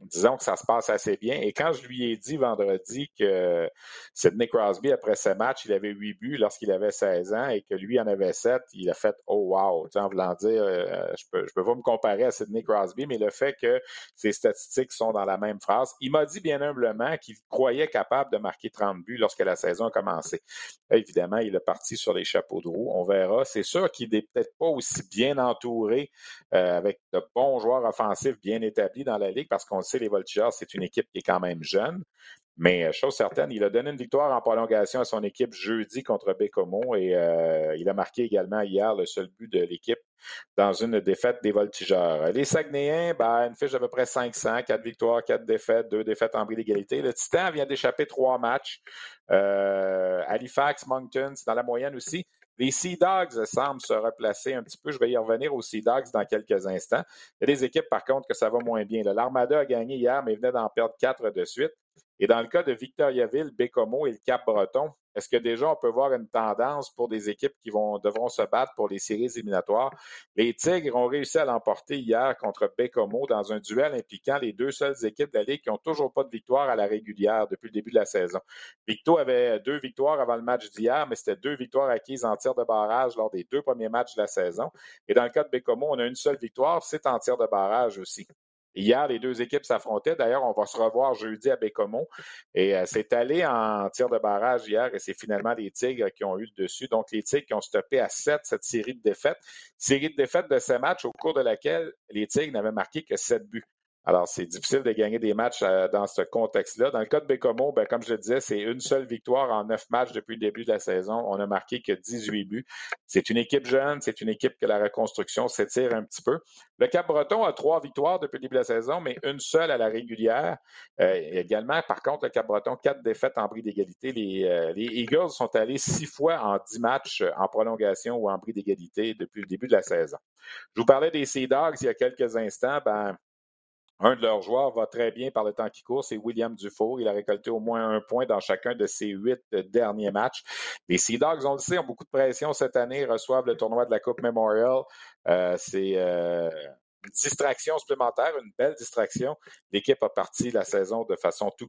disons que ça se passe assez bien. Et quand je lui ai dit vendredi que Sidney Crosby, après ce match, il avait huit buts lorsqu'il avait 16 ans et que lui en avait sept, il a fait Oh wow! en voulant dire, euh, je peux, je peux pas me comparer à Sidney Crosby, mais le fait que ses statistiques sont dans la même phrase, il m'a dit bien humblement qu'il croyait capable de marquer 30 buts lorsque la saison a commencé. Évidemment, il est parti sur les chapeaux de roue. On verra. C'est sûr qu'il n'est peut-être pas aussi bien entouré euh, avec de bons joueurs offensifs bien établis dans la Ligue parce qu'on les Voltigeurs, c'est une équipe qui est quand même jeune. Mais euh, chose certaine, il a donné une victoire en prolongation à son équipe jeudi contre Bécomo et euh, il a marqué également hier le seul but de l'équipe dans une défaite des Voltigeurs. Les Saguenayens, ben, une fiche d'à peu près 500, quatre victoires, quatre défaites, deux défaites en bris d'égalité. Le Titan vient d'échapper trois matchs. Euh, Halifax, Moncton, c'est dans la moyenne aussi. Les Sea Dogs semblent se replacer un petit peu. Je vais y revenir aux Sea Dogs dans quelques instants. Il y a des équipes, par contre, que ça va moins bien. L'Armada a gagné hier, mais venait d'en perdre quatre de suite. Et dans le cas de Victoriaville, Bécomo et le Cap-Breton, est-ce que déjà on peut voir une tendance pour des équipes qui vont, devront se battre pour les séries éliminatoires? Les Tigres ont réussi à l'emporter hier contre Bécomo dans un duel impliquant les deux seules équipes de la Ligue qui n'ont toujours pas de victoire à la régulière depuis le début de la saison. Victo avait deux victoires avant le match d'hier, mais c'était deux victoires acquises en tir de barrage lors des deux premiers matchs de la saison. Et dans le cas de Bécomo, on a une seule victoire, c'est en tir de barrage aussi. Hier, les deux équipes s'affrontaient. D'ailleurs, on va se revoir jeudi à Bécomo. Et euh, c'est allé en tir de barrage hier et c'est finalement les Tigres qui ont eu le dessus. Donc, les Tigres qui ont stoppé à 7 cette série de défaites. Série de défaites de ces matchs au cours de laquelle les Tigres n'avaient marqué que 7 buts. Alors, c'est difficile de gagner des matchs euh, dans ce contexte-là. Dans le cas de Bécomo, ben, comme je le disais, c'est une seule victoire en neuf matchs depuis le début de la saison. On a marqué que 18 buts. C'est une équipe jeune, c'est une équipe que la reconstruction s'étire un petit peu. Le Cap-Breton a trois victoires depuis le début de la saison, mais une seule à la régulière. Euh, également, par contre, le Cap-Breton, quatre défaites en bris d'égalité. Les, euh, les, Eagles sont allés six fois en dix matchs en prolongation ou en bris d'égalité depuis le début de la saison. Je vous parlais des Sea Dogs il y a quelques instants. Ben, un de leurs joueurs va très bien par le temps qui court, c'est William Dufour. Il a récolté au moins un point dans chacun de ses huit derniers matchs. Les Sea Dogs, on le sait, ont beaucoup de pression cette année, reçoivent le tournoi de la Coupe Memorial. Euh, c'est euh, une distraction supplémentaire, une belle distraction. L'équipe a parti la saison de façon tout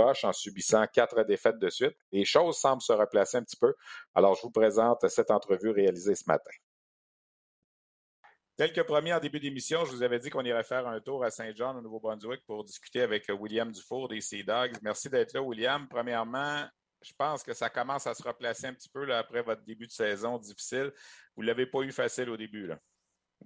en subissant quatre défaites de suite. Les choses semblent se replacer un petit peu. Alors, je vous présente cette entrevue réalisée ce matin. Tel que promis en début d'émission, je vous avais dit qu'on irait faire un tour à Saint-Jean, au Nouveau-Brunswick, pour discuter avec William Dufour des Sea Dogs. Merci d'être là, William. Premièrement, je pense que ça commence à se replacer un petit peu après votre début de saison difficile. Vous ne l'avez pas eu facile au début. Là.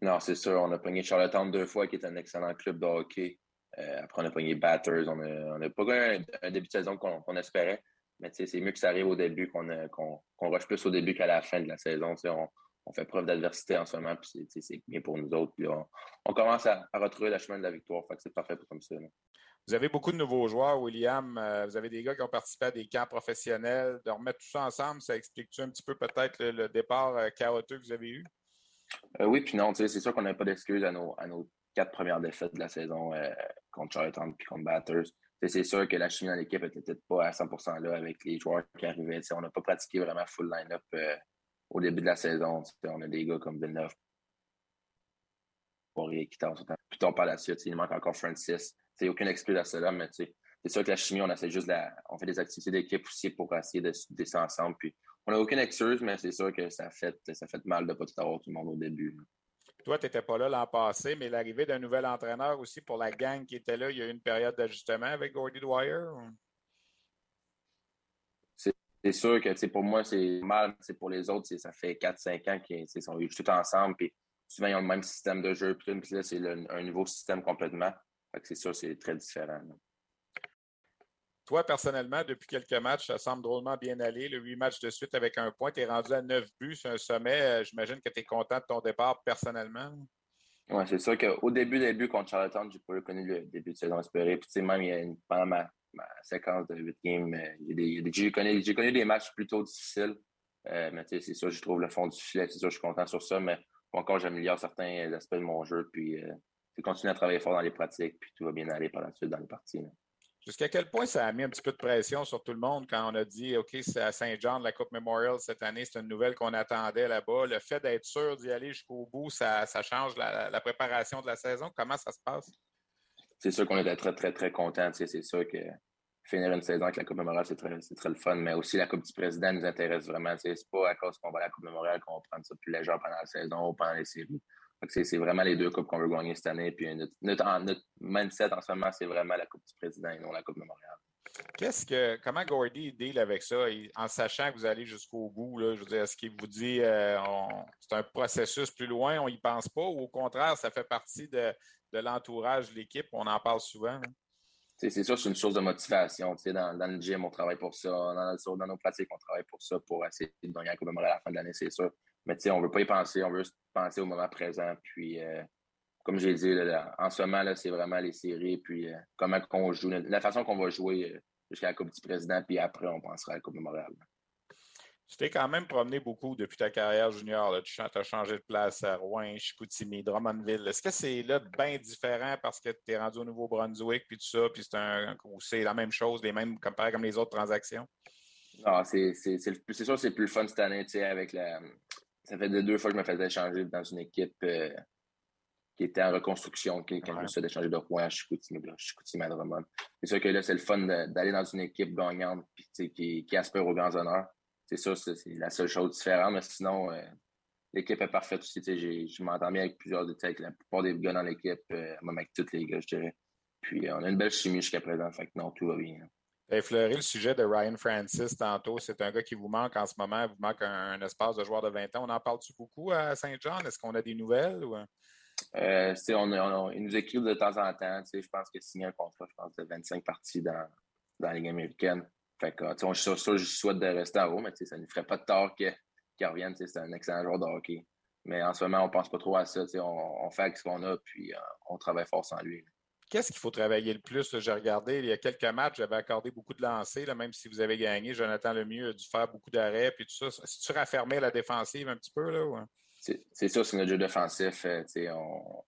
Non, c'est sûr. On a pogné Charlottetown deux fois, qui est un excellent club de hockey. Euh, après, on a pogné Batters. On n'a pas eu un, début de saison qu'on espérait. Mais c'est mieux que ça arrive au début, qu'on qu rush plus au début qu'à la fin de la saison. On, on, fait preuve d'adversité en ce moment, puis c'est bien pour nous autres. on, commence à, retrouver la chemin de la victoire. c'est parfait comme ça. Vous avez beaucoup de nouveaux joueurs, William. Euh, vous avez des gars qui ont participé à des camps professionnels. De remettre tout ça ensemble, ça explique-tu un petit peu peut-être le, départ euh, chaotique que vous avez eu? oui, puis non, c'est sûr qu'on n'a pas d'excuses à nos, à nos quatre premières défaites de la saison euh, contre Charlottetown et contre Batters. C'est sûr que la chimie dans l'équipe n'était peut-être pas à 100% là avec les joueurs qui arrivaient. on n'a pas pratiqué vraiment full line-up euh, au début de la saison. on a des gars comme Villeneuve, Poirier, qui Plutôt par la suite, il manque encore Francis. A aucune excuse à cela, mais c'est sûr que la chimie, on juste on fait des activités d'équipe aussi pour essayer de descendre ensemble. Puis on n'a aucune excuse, mais c'est sûr que ça fait, ça fait mal de ne pas tout avoir tout le monde au début. Toi, tu n'étais pas là l'an passé, mais l'arrivée d'un nouvel entraîneur aussi pour la gang qui était là, il y a eu une période d'ajustement avec Gordy Dwyer? C'est sûr que pour moi, c'est mal. Pour les autres, ça fait 4-5 ans qu'ils sont tous ensemble. Puis souvent, ils ont le même système de jeu. Puis là, c'est un nouveau système complètement. C'est sûr, c'est très différent. Toi, personnellement, depuis quelques matchs, ça semble drôlement bien aller. Le huit matchs de suite avec un point, tu es rendu à neuf buts. C'est un sommet. Euh, j'imagine que tu es content de ton départ personnellement. Oui, c'est sûr qu'au début, début contre Charlottetown, j'ai pas reconnu le début de saison espéré. Puis, même, il y a une, pendant ma, séquence de 8 games, euh, j'ai connu, connu, des matchs plutôt difficiles. Euh, mais c'est sûr, je trouve le fond du filet. C'est sûr, je suis content sur ça. Mais encore, j'améliore certains aspects de mon jeu. Puis, euh, continuer à travailler fort dans les pratiques. Puis, tout va bien aller par la suite dans les parties. Jusqu'à quel point ça a mis un petit peu de pression sur tout le monde quand on a dit OK, c'est à Saint-Jean de la Coupe Memorial cette année, c'est une nouvelle qu'on attendait là-bas. Le fait d'être sûr d'y aller jusqu'au bout, ça, change la, préparation de la saison. Comment ça se passe? C'est sûr qu'on était très, très, très contents. C'est sûr que finir une saison avec la Coupe Memorial, c'est très, très le fun. Mais aussi, la Coupe du Président nous intéresse vraiment. C'est pas à cause qu'on va à la Coupe Memorial qu'on va prendre ça plus léger pendant la saison ou pendant les séries. C'est vraiment les deux coupes qu'on veut gagner cette année. Puis notre, mindset en ce moment, c'est vraiment la Coupe du Président et non la Coupe de Montréal. Qu'est-ce que comment Gordy deal avec ça? En sachant que vous allez jusqu'au bout? Là, je veux dire, est-ce qu'il vous dit euh, c'est un processus plus loin, on n'y pense pas, ou au contraire, ça fait partie de, l'entourage de l'équipe, on en parle souvent? C'est sûr, c'est une source de motivation. Dans, dans, le gym, on travaille pour ça. Dans, dans nos pratiques, on travaille pour ça, pour essayer de gagner la Coupe de à la fin de l'année, c'est sûr. Mais on ne veut pas y penser, on veut juste penser au moment présent. Puis, euh, comme j'ai dit, en ce moment, c'est vraiment les séries, puis euh, comment on joue, la façon qu'on va jouer euh, jusqu'à la Coupe du Président, puis après, on pensera à la Coupe Montréal. Tu t'es quand même promené beaucoup depuis ta carrière junior. Tu as changé de place à Rouen, Chicoutimi, Drummondville. Est-ce que c'est là bien différent parce que tu es rendu au Nouveau-Brunswick, puis tout ça, puis c'est un, c'est la même chose, les mêmes, comparé comme les autres transactions? Non, c'est sûr c'est plus fun cette année, tu sais, avec la, ça fait deux fois que je me faisais échanger dans une équipe euh, qui était en reconstruction, qui, quand je me suis de Rouen à Chicoutimi, Chicoutimi à Drummond. C'est sûr que là, c'est le fun d'aller dans une équipe gagnante puis, qui, qui aspire aux grands honneurs. C'est ça, c'est la seule chose différente, mais sinon, euh, l'équipe est parfaite aussi. Je m'entends bien avec plusieurs, avec la plupart des gars dans l'équipe, euh, même avec tous les gars, je dirais. Puis on a une belle chimie jusqu'à présent, fait que non, tout va bien effleuré le sujet de Ryan Francis tantôt. C'est un gars qui vous manque en ce moment. Vous manque un, espace de joueur de 20 ans. On en parle-tu beaucoup à Saint-Jean? Est-ce qu'on a des nouvelles? Ou... Euh, on, ils nous écrivent de temps en temps. Je pense qu'il a signé un contrat, je pense, de 25 parties dans, dans la Ligue américaine. Fait que, on, je, je souhaite de rester à Rome, mais ça ne ferait pas de tort qu'il revienne. C'est un excellent joueur de hockey. Mais en ce moment, on ne pense pas trop à ça. On, on, fait ce qu'on a, puis euh, on travaille fort sans lui qu'est-ce qu'il faut travailler le plus? J'ai regardé, il y a quelques matchs, j'avais accordé beaucoup de lancers, même si vous avez gagné. Jonathan Lemieux a dû faire beaucoup d'arrêts, puis tout ça. Si tu raffermais la défensive un petit peu, là? C'est ça, c'est notre jeu défensif. Euh,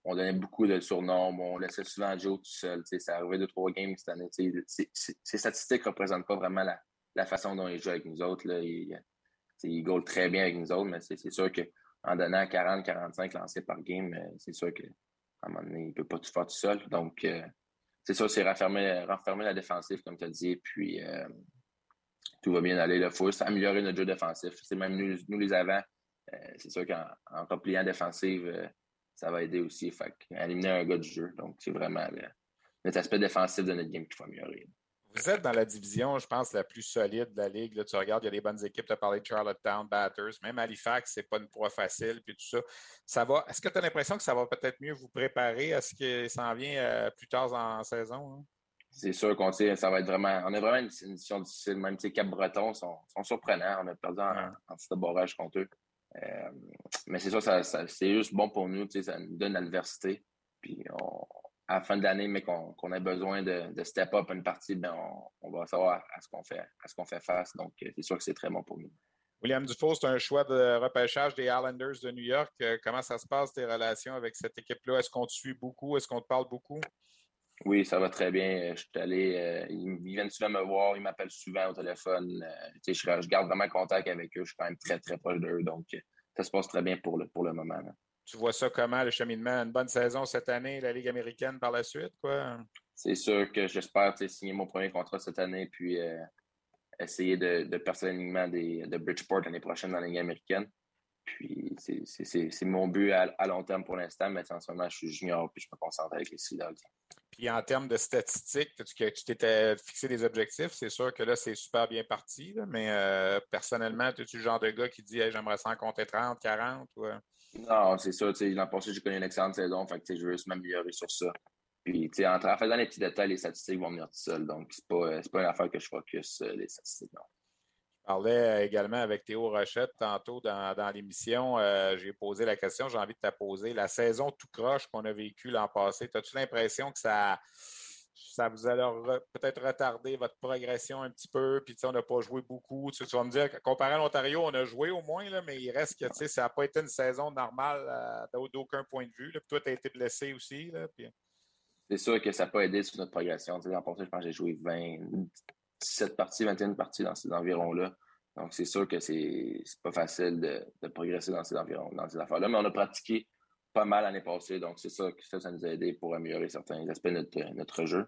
on, donnait beaucoup de surnoms, on laissait souvent Joe tout seul. Ça arrivait deux, trois games cette année. Ces statistiques ne représentent pas vraiment la, façon dont il joue avec nous autres. Il, il très bien avec nous autres, mais c'est sûr qu'en donnant 40-45 lancés par game, euh, c'est sûr que à un moment donné, il ne peut pas tout faire tout seul. Donc, euh, c'est ça, c'est renfermer, la défensive, comme tu as dit, puis tout va bien aller. Il faut améliorer notre jeu défensif. C'est même nous, les avants, c'est sûr qu'en en repliant défensive, ça va aider aussi. Fait éliminer un gars du jeu. Donc, c'est vraiment notre aspect défensif de notre game qu'il faut améliorer. Vous êtes dans la division, je pense, la plus solide de la Ligue. Là, tu regardes, il y a des bonnes équipes. Tu as parlé de Charlottetown, Batters, même Halifax, c'est pas une proie facile, puis tout ça. ça va. Est-ce que tu as l'impression que ça va peut-être mieux vous préparer à ce qui s'en vient euh, plus tard en, saison? Hein? C'est sûr qu'on ça va être vraiment. On a vraiment une, édition difficile. Même Cap-Breton sont, sont, surprenants. On a perdu en, en, barrage contre eux. Euh, mais c'est ça, c'est juste bon pour nous. Ça nous donne l'adversité. Puis à la fin de l'année, mais qu'on ait besoin de, step up une partie, ben on, va savoir à ce qu'on fait, à ce qu'on fait face. Donc, euh, c'est sûr que c'est très bon pour nous. William Dufault, c'est un choix de repêchage des Islanders de New York. Euh, comment ça se passe, tes relations avec cette équipe-là? Est-ce qu'on te suit beaucoup? Est-ce qu'on te parle beaucoup? Oui, ça va très bien. Je suis allé, euh, ils, viennent souvent me voir, ils m'appellent souvent au téléphone. je, garde vraiment contact avec eux. Je suis quand même très, très proche d'eux. Donc, ça se passe très bien pour le, pour le moment. Tu vois ça comment, le cheminement? Une bonne saison cette année, la Ligue américaine par la suite, quoi? C'est sûr que j'espère signer mon premier contrat cette année, puis euh, essayer de, de percer l'alignement de Bridgeport l'année prochaine dans la Ligue américaine. Puis c'est mon but à, long terme pour l'instant, mais en ce moment, je suis junior puis je me concentre avec les Sea Puis en termes de statistiques, tu t'étais fixé des objectifs. C'est sûr que là, c'est super bien parti, mais euh, personnellement, es-tu le genre de gars qui dit j'aimerais ça en compter 30, 40? Ou... Non, c'est ça. L'an passé, j'ai connu une excellente saison. Fait que je veux juste m'améliorer sur ça. Puis, en, en faisant les petits détails, les statistiques vont venir tout seuls. Donc, c'est pas, pas une affaire que je focus, euh, les statistiques. Non. Parlais également avec Théo Rochette tantôt dans, l'émission. Euh, j'ai posé la question, j'ai envie de te poser. La saison tout croche qu'on a vécue l'an passé, as-tu l'impression que ça, vous a peut-être retardé votre progression un petit peu? Puis on n'a pas joué beaucoup. Tu, vas me dire, comparé à l'Ontario, on a joué au moins, mais il reste que ça n'a pas été une saison normale euh, d'aucun point de vue. Là. toi, tu as été blessé aussi. C'est sûr que ça n'a pas aidé sur notre progression. L'an passé, je pense que j'ai joué 20, 17 parties, 21 parties dans ces environs-là. Donc, c'est sûr que c'est pas facile de, progresser dans ces environs, dans ces affaires-là. Mais on a pratiqué pas mal l'année passée, donc c'est ça que ça, nous a aidé pour améliorer certains aspects de notre, jeu.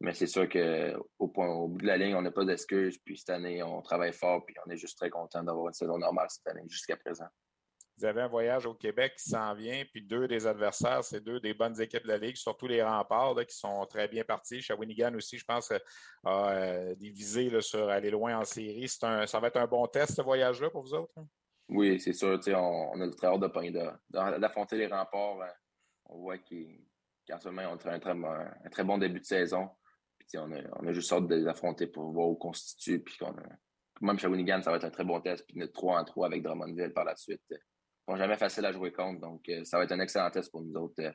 Mais c'est sûr qu'au au bout de la ligne, on n'a pas d'excuses. Puis cette année, on travaille fort, puis on est juste très content d'avoir une saison normale cette année jusqu'à présent. Vous avez un voyage au Québec qui s'en vient, puis deux des adversaires, c'est deux des bonnes équipes de la Ligue, surtout les remparts qui sont très bien partis. Shawinigan aussi, je pense, a euh, des visées sur aller loin en série. Ça va être un bon test, ce voyage-là, pour vous autres? Hein? Oui, c'est sûr. On, on, a le très hâte d'affronter les remparts. Hein. On voit qu'en ce moment, on a un très, un très, bon début de saison. On, a, juste hâte de les affronter pour voir où on constitue. Puis même Shawinigan, ça va être un très bon test. Puis notre 3 en 3 avec Drummondville par la suite sont jamais facile à jouer contre. Donc, euh, ça va être un excellent test pour nous autres euh,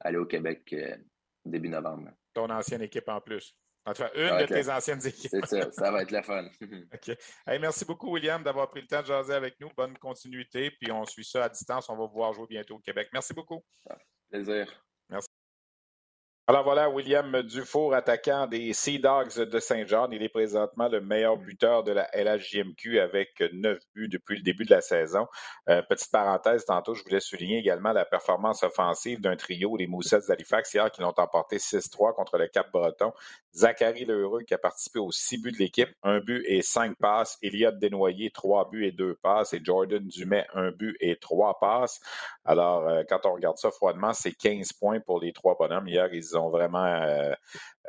aller au Québec euh, début novembre. Ton ancienne équipe en plus. En tout cas, une de tes anciennes équipes. C'est ça, ça va être le fun. OK. merci beaucoup, William, d'avoir pris le temps de jaser avec nous. Bonne continuité. Puis on suit ça à distance. On va pouvoir jouer bientôt au Québec. Merci beaucoup. Plaisir. Alors voilà, William Dufour, attaquant des Sea Dogs de Saint-Jean. Il est présentement le meilleur buteur de la LHJMQ avec neuf buts depuis le début de la saison. Euh, petite parenthèse, tantôt, je voulais souligner également la performance offensive d'un trio, les Moussets d'Halifax, hier, qui l'ont emporté 6-3 contre le Cap-Breton. Zachary Leureux, qui a participé aux six buts de l'équipe, un but et cinq passes. Elliott Desnoyers, trois buts et deux passes. Et Jordan Dumais, un but et trois passes. Alors, euh, quand on regarde ça froidement, c'est 15 points pour les trois bonhommes. Hier, ils ont vraiment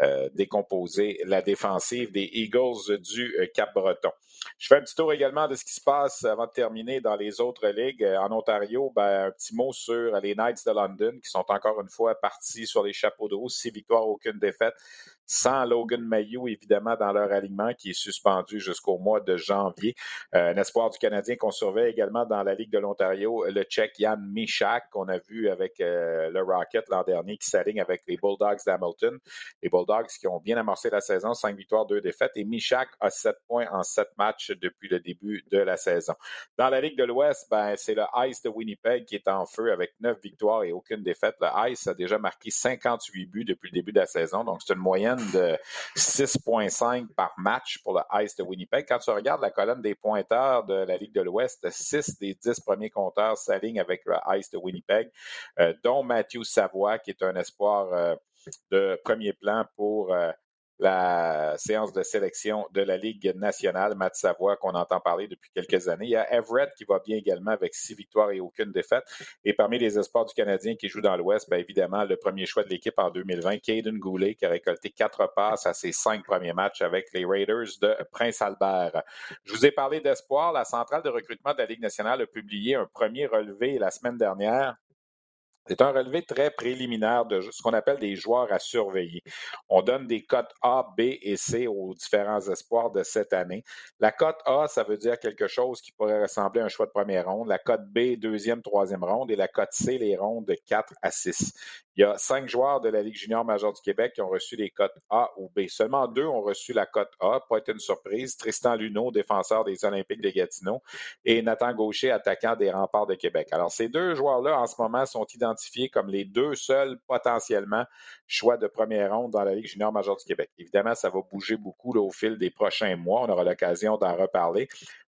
euh, euh, décomposé la défensive des Eagles du Cap-Breton. Je fais un petit tour également de ce qui se passe avant de terminer dans les autres ligues. En Ontario, ben, un petit mot sur les Knights de London qui sont encore une fois partis sur les chapeaux de roue. Six victoires, aucune défaite sans Logan Mayou, évidemment, dans leur alignement, qui est suspendu jusqu'au mois de janvier. Euh, un espoir du Canadien qu'on surveille également dans la Ligue de l'Ontario, le Tchèque Jan Michak, qu'on a vu avec euh, le Rocket l'an dernier, qui s'aligne avec les Bulldogs d'Hamilton. Qui ont bien amorcé la saison, cinq victoires, deux défaites. Et Michak a sept points en sept matchs depuis le début de la saison. Dans la Ligue de l'Ouest, ben, c'est le Ice de Winnipeg qui est en feu avec neuf victoires et aucune défaite. Le Ice a déjà marqué 58 buts depuis le début de la saison, donc c'est une moyenne de 6,5 par match pour le Ice de Winnipeg. Quand tu regardes la colonne des pointeurs de la Ligue de l'Ouest, 6 des 10 premiers compteurs s'alignent avec le Ice de Winnipeg, euh, dont Matthew Savoie, qui est un espoir euh, de premier plan pour euh, la séance de sélection de la Ligue nationale, Matt Savoie, qu'on entend parler depuis quelques années. Il y a Everett qui va bien également avec six victoires et aucune défaite. Et parmi les espoirs du Canadien qui joue dans l'Ouest, bien évidemment, le premier choix de l'équipe en 2020, Caden Goulet, qui a récolté quatre passes à ses cinq premiers matchs avec les Raiders de Prince-Albert. Je vous ai parlé d'espoir. La centrale de recrutement de la Ligue nationale a publié un premier relevé la semaine dernière c'est un relevé très préliminaire de ce qu'on appelle des joueurs à surveiller. On donne des cotes A, B et C aux différents espoirs de cette année. La cote A, ça veut dire quelque chose qui pourrait ressembler à un choix de première ronde. La cote B, deuxième, troisième ronde. Et la cote C, les rondes de 4 à 6. Il y a cinq joueurs de la Ligue junior majeure du Québec qui ont reçu les cotes A ou B. Seulement deux ont reçu la cote A, pas été une surprise. Tristan Luneau, défenseur des Olympiques de Gatineau, et Nathan Gaucher, attaquant des Remparts de Québec. Alors, ces deux joueurs-là, en ce moment, sont identifiés comme les deux seuls potentiellement choix de première ronde dans la Ligue junior majeure du Québec. Évidemment, ça va bouger beaucoup au fil des prochains mois. On aura l'occasion d'en reparler.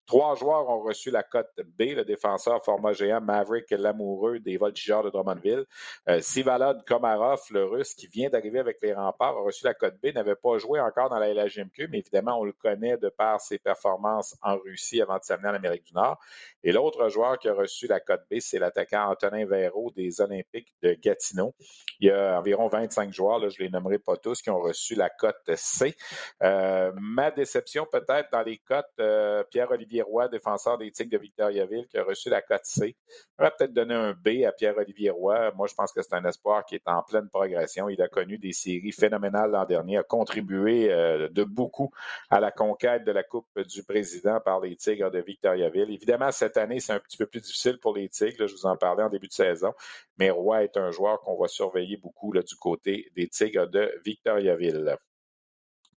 Trois joueurs ont reçu la cote B, le défenseur format géant Maverick Lamoureux des Voltigeurs de Drummondville. Euh, Sivalod Komarov, le russe qui vient d'arriver avec les remparts, a reçu la cote B, n'avait pas joué encore dans la LHMQ, mais évidemment, on le connaît de par ses performances en Russie avant de s'amener en Amérique du Nord. Et l'autre joueur qui a reçu la cote B, c'est l'attaquant Antonin Véraud des Olympiques de Gatineau. Il y a environ 25 joueurs, là, je ne les nommerai pas tous, qui ont reçu la cote C. Euh, ma déception peut-être dans les cotes, euh, Pierre-Olivier Roy, défenseur des Tigres de Victoriaville, qui a reçu la cote C. On va peut-être donner un B à Pierre-Olivier Roy. Moi, je pense que c'est un espoir qui est en pleine progression. Il a connu des séries phénoménales l'an dernier, a contribué euh, de beaucoup à la conquête de la Coupe du Président par les Tigres de Victoriaville. Évidemment, cette année, c'est un petit peu plus difficile pour les Tigres. je vous en parlais en début de saison. Mais Roy est un joueur qu'on va surveiller beaucoup du côté des Tigres de Victoriaville.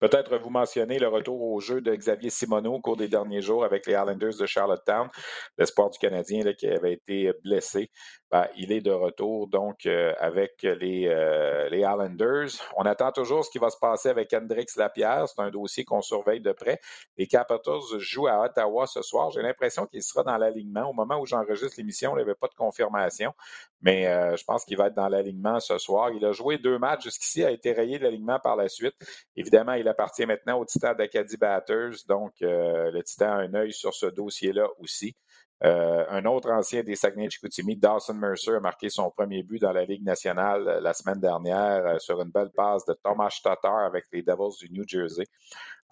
Peut-être vous mentionner le retour au jeu de Xavier Simoneau au cours des derniers jours avec les Islanders de Charlottetown, l'espoir du Canadien qui avait été blessé. Ben, il est de retour donc euh, avec les, euh, les Islanders. On attend toujours ce qui va se passer avec Hendrix Lapierre. C'est un dossier qu'on surveille de près. Les Capitals jouent à Ottawa ce soir. J'ai l'impression qu'il sera dans l'alignement. Au moment où j'enregistre l'émission, il n'y avait pas de confirmation, mais euh, je pense qu'il va être dans l'alignement ce soir. Il a joué deux matchs jusqu'ici, a été rayé de l'alignement par la suite. Évidemment, il appartient maintenant au Titan d'Acadie Batters, donc le Titan a un œil sur ce dossier-là aussi. Euh, un autre ancien des Saguenay-Chicoutimi, Dawson Mercer, a marqué son premier but dans la Ligue nationale euh, la semaine dernière euh, sur une belle passe de Thomas Tatar avec les Devils du New Jersey.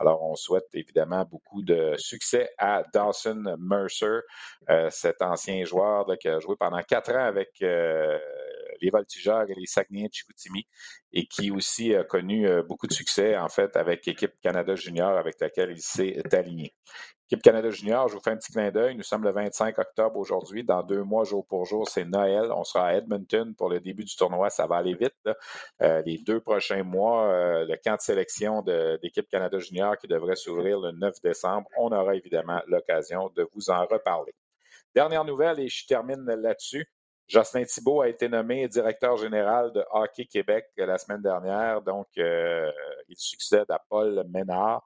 Alors, on souhaite évidemment beaucoup de succès à Dawson Mercer, cet ancien joueur qui a joué pendant quatre ans avec les Voltigeurs et les Saguenay-Chicoutimi et qui aussi a connu beaucoup de succès, en fait, avec l'équipe Canada Junior avec laquelle il s'est aligné. Équipe Canada Junior, je vous fais un petit clin d'œil. Nous sommes le 25 octobre aujourd'hui. Dans deux mois, jour pour jour, c'est Noël. On sera à Edmonton pour le début du tournoi. Ça va aller vite. Euh, les deux prochains mois, euh, le camp de sélection de l'équipe Canada Junior qui devrait s'ouvrir le 9 décembre. On aura évidemment l'occasion de vous en reparler. Dernière nouvelle, et je termine là-dessus. Jocelyn Thibault a été nommé directeur général de Hockey Québec la semaine dernière. Donc, euh, il succède à Paul Ménard.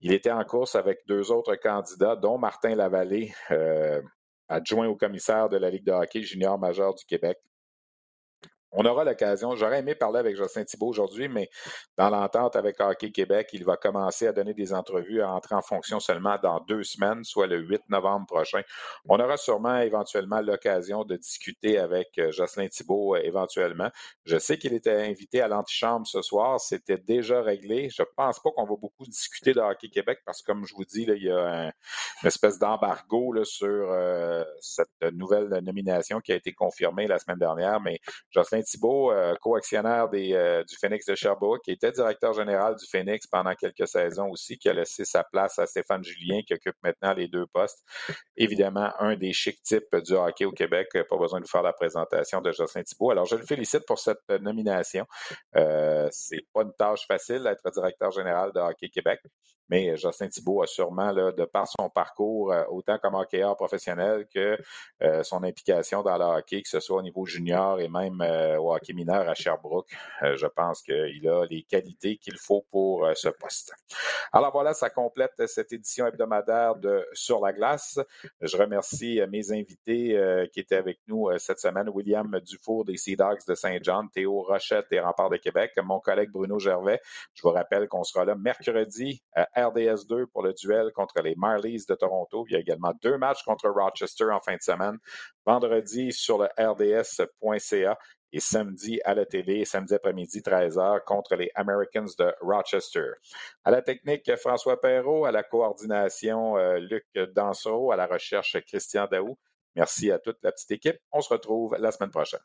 Il était en course avec deux autres candidats, dont Martin Lavallée, euh, adjoint au commissaire de la Ligue de hockey junior majeur du Québec on aura l'occasion. J'aurais aimé parler avec Justin Thibault aujourd'hui, mais dans l'entente avec Hockey Québec, il va commencer à donner des entrevues à entrer en fonction seulement dans deux semaines, soit le 8 novembre prochain. On aura sûrement éventuellement l'occasion de discuter avec euh, Jocelyn Thibault euh, éventuellement. Je sais qu'il était invité à l'antichambre ce soir. C'était déjà réglé. Je pense pas qu'on va beaucoup discuter de Hockey Québec parce que, comme je vous dis, il y a une espèce d'embargo sur euh, cette nouvelle nomination qui a été confirmée la semaine dernière, mais Jocelyn Thibault, euh, co-actionnaire euh, du Phoenix de Sherbrooke, qui était directeur général du Phoenix pendant quelques saisons aussi, qui a laissé sa place à Stéphane Julien, qui occupe maintenant les deux postes. Évidemment, un des chic types du hockey au Québec. Pas besoin de faire la présentation de Jocelyn Thibault. Alors, je le félicite pour cette nomination. Euh, c'est pas une tâche facile d'être directeur général de Hockey Québec. Mais Justin Thibault a sûrement, là, de par son parcours, euh, autant comme hockeyeur professionnel que euh, son implication dans le hockey, que ce soit au niveau junior et même euh, au hockey mineur à Sherbrooke, je pense qu'il a les qualités qu'il faut pour ce poste. Alors voilà, ça complète cette édition hebdomadaire de Sur la glace. Je remercie mes invités qui étaient avec nous cette semaine, William Dufour des Sea Dogs de Saint-Jean, Théo Rochette des Remparts de Québec, mon collègue Bruno Gervais. Je vous rappelle qu'on sera là mercredi à RDS 2 pour le duel contre les Marlies de Toronto. Il y a également deux matchs contre Rochester en fin de semaine. Vendredi sur le RDS.ca et samedi à la télé, samedi après-midi, 13h, contre les Americans de Rochester. À la technique, François Perrault, à la coordination, euh, Luc Dansereau, à la recherche, Christian Daou. Merci à toute la petite équipe. On se retrouve la semaine prochaine.